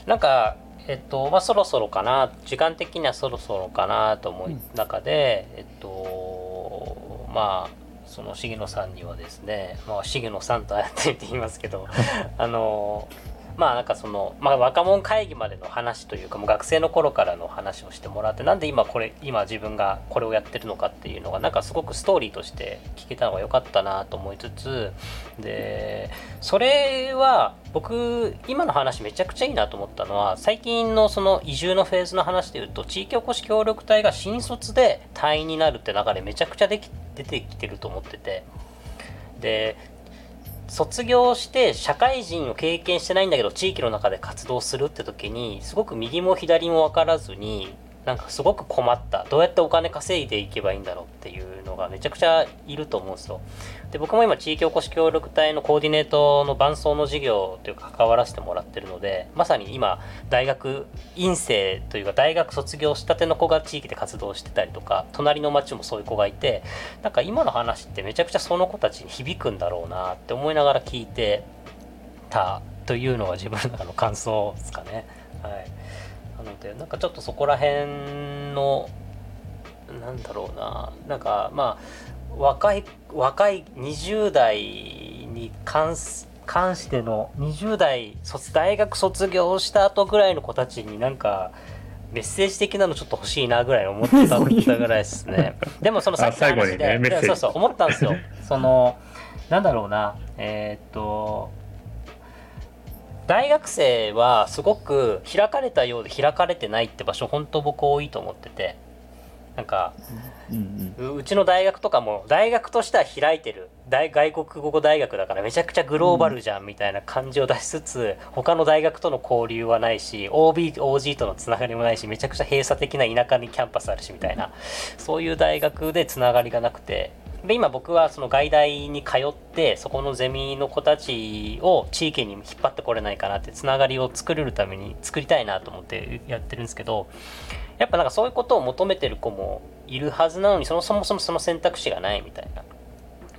なんかえっとまあ、そろそろかな時間的にはそろそろかなと思う中で、うん、えっとまあその重野さんにはですね、まあ、重野さんとあやってって言いますけど <laughs> あのまあなんかその、まあ、若者会議までの話というかもう学生の頃からの話をしてもらってなんで今これ今自分がこれをやってるのかっていうのがなんかすごくストーリーとして聞けたのが良かったなと思いつつでそれは僕今の話めちゃくちゃいいなと思ったのは最近のその移住のフェーズの話でいうと地域おこし協力隊が新卒で隊員になるって流れめちゃくちゃでき出てきてると思ってて。で卒業して社会人を経験してないんだけど地域の中で活動するって時にすごく右も左も分からずになんかすごく困った。どうやってお金稼いでいけばいいんだろうっていうのがめちゃくちゃいると思うんですよ。で僕も今地域おこし協力隊のコーディネートの伴走の事業というか関わらせてもらってるのでまさに今大学院生というか大学卒業したての子が地域で活動してたりとか隣の町もそういう子がいてなんか今の話ってめちゃくちゃその子たちに響くんだろうなって思いながら聞いてたというのが自分の中の感想ですかね。はいなのでなんかちょっとそこら辺のなんだろうななんかまあ若い若い20代に関関しての20代卒大学卒業した後ぐらいの子たちになんかメッセージ的なのちょっと欲しいなぐらい思ってたぐらいですね <laughs> でもそのさっきの話で、ね、そうそう思ったんですよ。そのなんだろうなえー、っと大学生はすごく開かれたようで開かれてないって場所本当僕多いと思ってて。なんか、うんうん、うちの大学とかも大学としては開いてる大外国語大学だからめちゃくちゃグローバルじゃんみたいな感じを出しつつ、うん、他の大学との交流はないし OBOG とのつながりもないしめちゃくちゃ閉鎖的な田舎にキャンパスあるしみたいな。そういう大学でつながりがなくて。で今僕はその外大に通ってそこのゼミの子たちを地域に引っ張ってこれないかなってつながりを作れるために作りたいなと思ってやってるんですけどやっぱなんかそういうことを求めてる子もいるはずなのにそもそもその選択肢がないみたいな。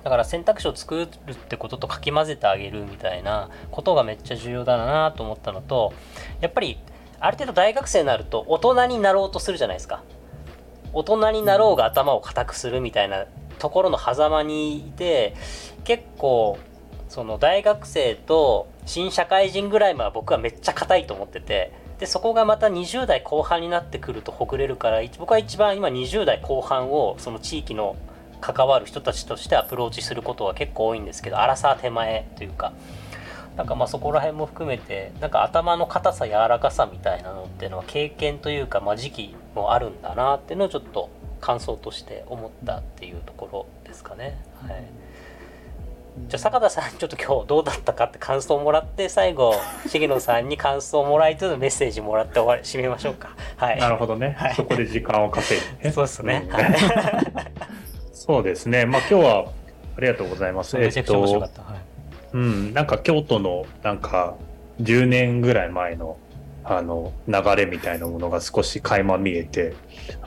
だから選択肢を作るってこととかき混ぜてあげるみたいなことがめっちゃ重要だなと思ったのとやっぱりある程度大学生になると大人になろうとするじゃないですか。大人になろうが頭を固くするみたいなところの狭間にいて結構その大学生と新社会人ぐらいまで僕はめっちゃ硬いと思っててでそこがまた20代後半になってくるとほぐれるから僕は一番今20代後半をその地域の関わる人たちとしてアプローチすることは結構多いんですけど荒さ手前というかなんかまあそこら辺も含めてなんか頭の硬さ柔らかさみたいなのっていうのは経験というか、まあ、時期もあるんだなっていうのをちょっと感想として思ったっていうところですかね。はい、じゃあ坂田さんちょっと今日どうだったかって感想をもらって最後 <laughs> 重野さんに感想をもらいつつメッセージもらって終わり締めましょうか。はい、なるほどね、はい、そこで時間を稼いで、そうですね。はい、<laughs> <laughs> そうですね。まあ今日はありがとうございます。めちゃくちゃ面白かった。はい、うん、なんか京都のなんか10年ぐらい前のあの流れみたいなものが少し垣間見えて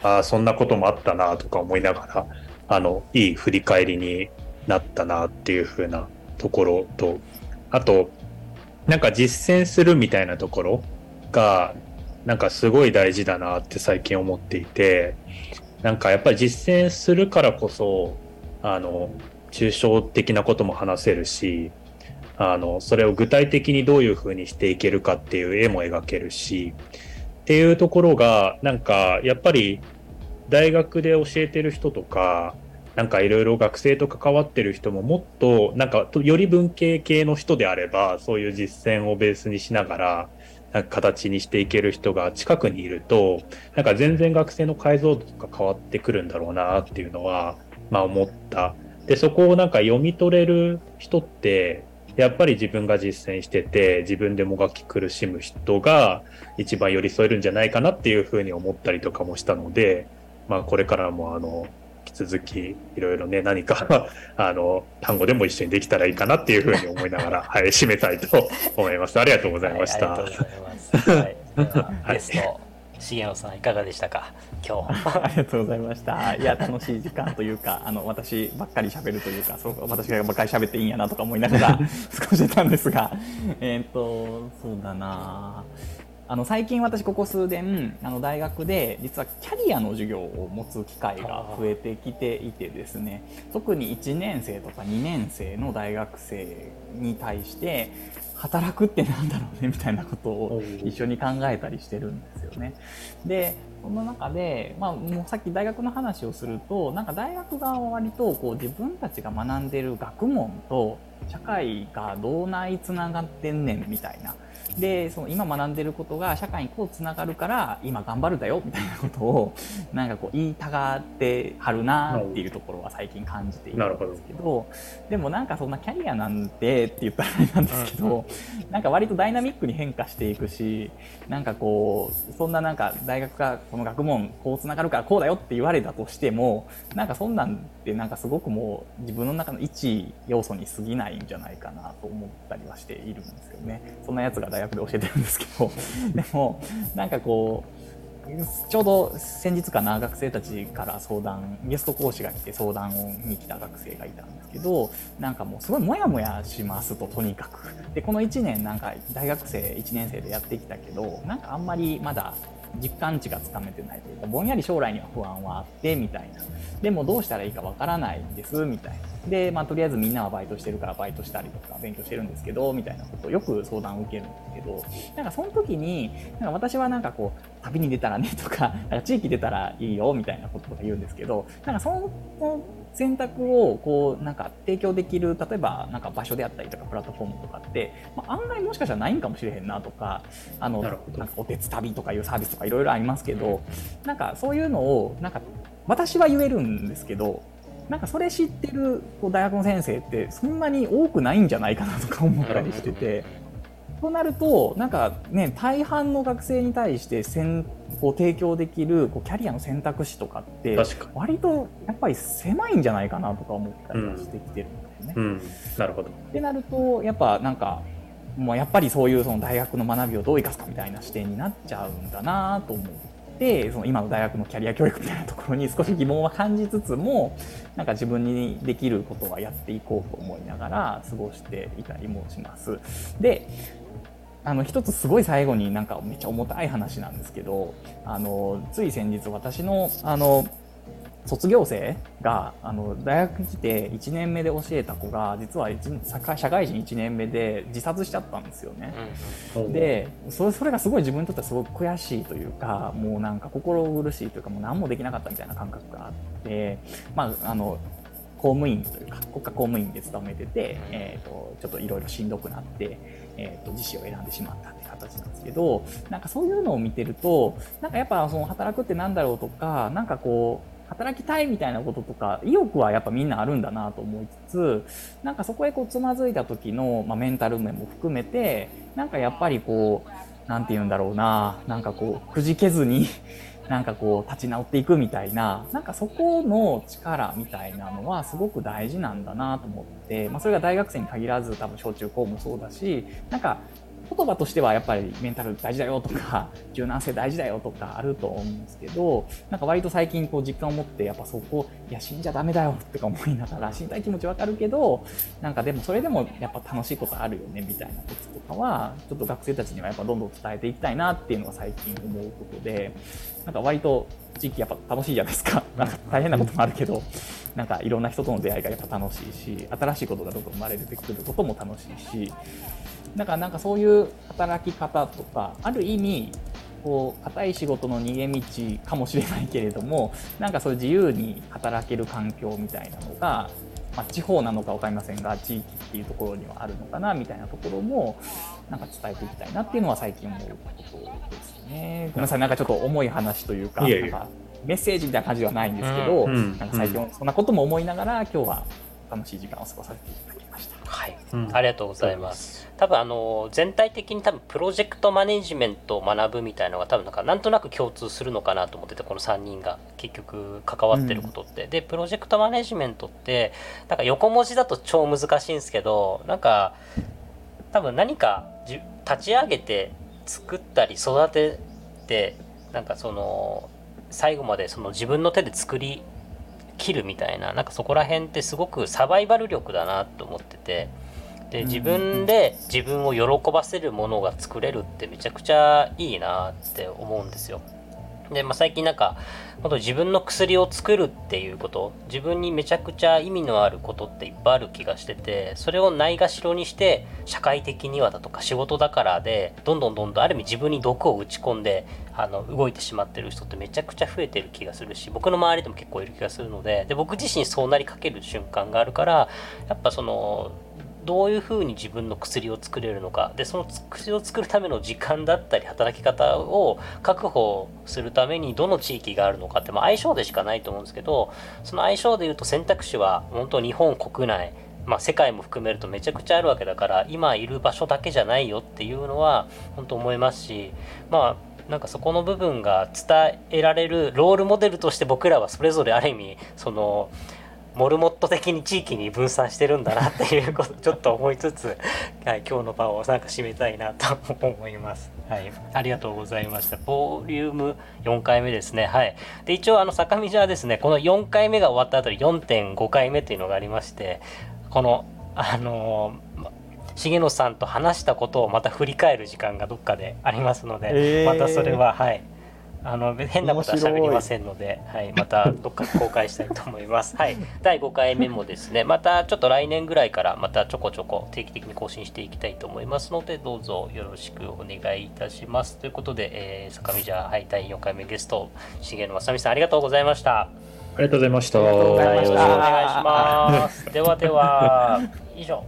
ああそんなこともあったなとか思いながらあのいい振り返りになったなっていう風なところとあとなんか実践するみたいなところがなんかすごい大事だなって最近思っていてなんかやっぱり実践するからこそあの抽象的なことも話せるしあのそれを具体的にどういうふうにしていけるかっていう絵も描けるしっていうところがなんかやっぱり大学で教えてる人とかなんかいろいろ学生と関わってる人ももっとなんかより文系系の人であればそういう実践をベースにしながらなんか形にしていける人が近くにいるとなんか全然学生の解像度とか変わってくるんだろうなっていうのはまあ思った。でそこをなんか読み取れる人ってやっぱり自分が実践してて自分でもがき苦しむ人が一番寄り添えるんじゃないかなっていうふうに思ったりとかもしたので、まあ、これからもあの引き続きいろいろね何か <laughs> あの単語でも一緒にできたらいいかなっていうふうに思いながら、<laughs> はい、締めたいと思います。ありがとうございました。はい、ありがとうございます。はい、ゲスト重野さんいかがでしたか？今日 <laughs> ありがとうございましたいや楽しい時間というかあの私ばっかり喋るというかそう私がばっかり喋っていいんやなとか思いながら過ごしてたんですがえっとそうだなあの最近私ここ数年あの大学で実はキャリアの授業を持つ機会が増えてきていてですね特に1年生とか2年生の大学生に対して働くってなんだろうねみたいなことを一緒に考えたりしてるんですよね。でその中で、まあ、もうさっき大学の話をするとなんか大学側は割とこう自分たちが学んでる学問と社会がどうないつながってんねんみたいなでその今学んでることが社会にこうつながるから今頑張るだよみたいなことをなんかこう言いたがってはるなっていうところは最近感じているんですけど。でもなんかそんなキャリアなんてって言ったらあれなんですけど、なんか割とダイナミックに変化していくしなんかこうそんななんか大学がこの学問こうつながるからこうだよって言われたとしてもなんかそんなんってなんかすごくもう自分の中の一要素に過ぎないんじゃないかなと思ったりはしているんですよね。そんなやつが大学で教えてるんですけど。<laughs> でもなんかこうちょうど先日かな学生たちから相談ゲスト講師が来て相談をに来た学生がいたんですけどなんかもうすごいモヤモヤしますととにかく。でこの1年なんか大学生1年生でやってきたけどなんかあんまりまだ実感値がつかめてないというかぼんやり将来には不安はあってみたいな。でもどうしたらいいかわからないんですみたいな。で、まあ、とりあえずみんなはバイトしてるからバイトしたりとか勉強してるんですけどみたいなことをよく相談を受けるんですけどなんかその時になんか私はなんかこう旅に出たらねとか <laughs> なんか地域出たらいいよみたいなこととか言うんですけどなんかその選択をこうなんか提供できる例えばなんか場所であったりとかプラットフォームとかって、まあ、案外もしかしたらないんかもしれへんなとかあのなんかおてつ旅とかいうサービスとかいろいろありますけどなんかそういうのをなんか私は言えるんですけどなんかそれ知ってる大学の先生ってそんなに多くないんじゃないかなとか思ったりしてて。となるとなんかね大半の学生に対してんこう提供できるこうキャリアの選択肢とかって割とやっぱり狭いんじゃないかなとか思ったりしてきてるんだよね。うんうん、なるほどってなるとやっぱなんかもうやっぱりそういうその大学の学びをどう生かすかみたいな視点になっちゃうんだなと思ってその今の大学のキャリア教育みたいなところに少し疑問は感じつつもなんか自分にできることはやっていこうと思いながら過ごしていたりもします。であの一つすごい最後になんかめっちゃ重たい話なんですけどあのつい先日私のあの卒業生があの大学に来て1年目で教えた子が実は社会人1年目で自殺しちゃったんですよね。うん、でそれそれがすごい自分にとってはすごく悔しいというかもうなんか心苦しいというかもう何もできなかったみたいな感覚があってまああの公務員というか国家公務員で勤めてて、えーと、ちょっといろいろしんどくなって、えーと、自死を選んでしまったっていう形なんですけどなんかそういうのを見てるとなんかやっぱその働くってなんだろうとかなんかこう働きたいみたいなこととか意欲はやっぱみんなあるんだなと思いつつなんかそこへこうつまずいた時の、まあ、メンタル面も含めてなんかやっぱりこう何て言うんだろうななんかこうくじけずに <laughs> なんかこう立ち直っていくみたいななんかそこの力みたいなのはすごく大事なんだなと思って、まあ、それが大学生に限らず多分小中高もそうだしなんか言葉としてはやっぱりメンタル大事だよとか <laughs> 柔軟性大事だよとかあると思うんですけどなんか割と最近こう実感を持ってやっぱそこいや死んじゃダメだよってか思いながら死にたい気持ちわかるけどなんかでもそれでもやっぱ楽しいことあるよねみたいなこととかはちょっと学生たちにはやっぱどんどん伝えていきたいなっていうのが最近思うことでなんか割と地域やっぱ楽しいじゃないですか。<laughs> なんか大変なこともあるけどなんかいろんな人との出会いがやっぱ楽しいし新しいことがどんどん生まれてくることも楽しいしだからなんかそういう働き方とかある意味こう硬い仕事の逃げ道かもしれないけれども <laughs> なんかそういう自由に働ける環境みたいなのが、まあ、地方なのか分かりませんが地域っていうところにはあるのかなみたいなところもなんか伝えていきたいなっていうのは最近思うことですね。ごめんなさいなんかちょっと重い話というかなんかメッセージみたいな感じではないんですけど、うん、なんか最近そんなことも思いながら今日は楽しい時間を過ごさせていただきました。はい、うん、ありがとうございます。多分あの全体的に多分プロジェクトマネジメントを学ぶみたいのが多分なんかなんとなく共通するのかなと思っててこの3人が結局関わってることって、うん、でプロジェクトマネジメントってなんか横文字だと超難しいんですけどなんか多分何か立ち上げて作ったり育ててなんかその最後までその自分の手で作り切るみたいななんかそこら辺ってすごくサバイバル力だなと思っててで自分で自分を喜ばせるものが作れるってめちゃくちゃいいなって思うんですよ。で、まあ、最近なんか本当自分の薬を作るっていうこと自分にめちゃくちゃ意味のあることっていっぱいある気がしててそれをないがしろにして社会的にはだとか仕事だからでどんどんどんどんある意味自分に毒を打ち込んであの動いてしまってる人ってめちゃくちゃ増えてる気がするし僕の周りでも結構いる気がするのでで僕自身そうなりかける瞬間があるからやっぱそのどういうふうに自分の薬を作れるのか。でその薬を作るための時間だったり働き方を確保するためにどの地域があるのかって、まあ、相性でしかないと思うんですけどその相性でいうと選択肢は本当日本国内。まあ、世界も含めるとめちゃくちゃあるわけだから今いる場所だけじゃないよっていうのは本当思いますしまあなんかそこの部分が伝えられるロールモデルとして僕らはそれぞれある意味そのモルモット的に地域に分散してるんだなっていうことちょっと思いつつ、はい、今日の場をなんか締めたいなと思います。はい、ありがとうございました。ボリューム4回目ですね。はい。で、一応あの坂道はですね、この4回目が終わった後に4.5回目っていうのがありまして、このあの重野さんと話したことをまた振り返る時間がどっかでありますので、えー、またそれははいあの変なことは喋りませんので、はい、またどっか公開したいと思います。はい、第5回目もですね、またちょっと来年ぐらいからまたちょこちょこ定期的に更新していきたいと思いますので、どうぞよろしくお願いいたします。ということで、えー、坂見じゃはい第4回目ゲスト重野正美さんありがとうございました。ありがとうございました。よろしくお願いします。<laughs> ではでは以上。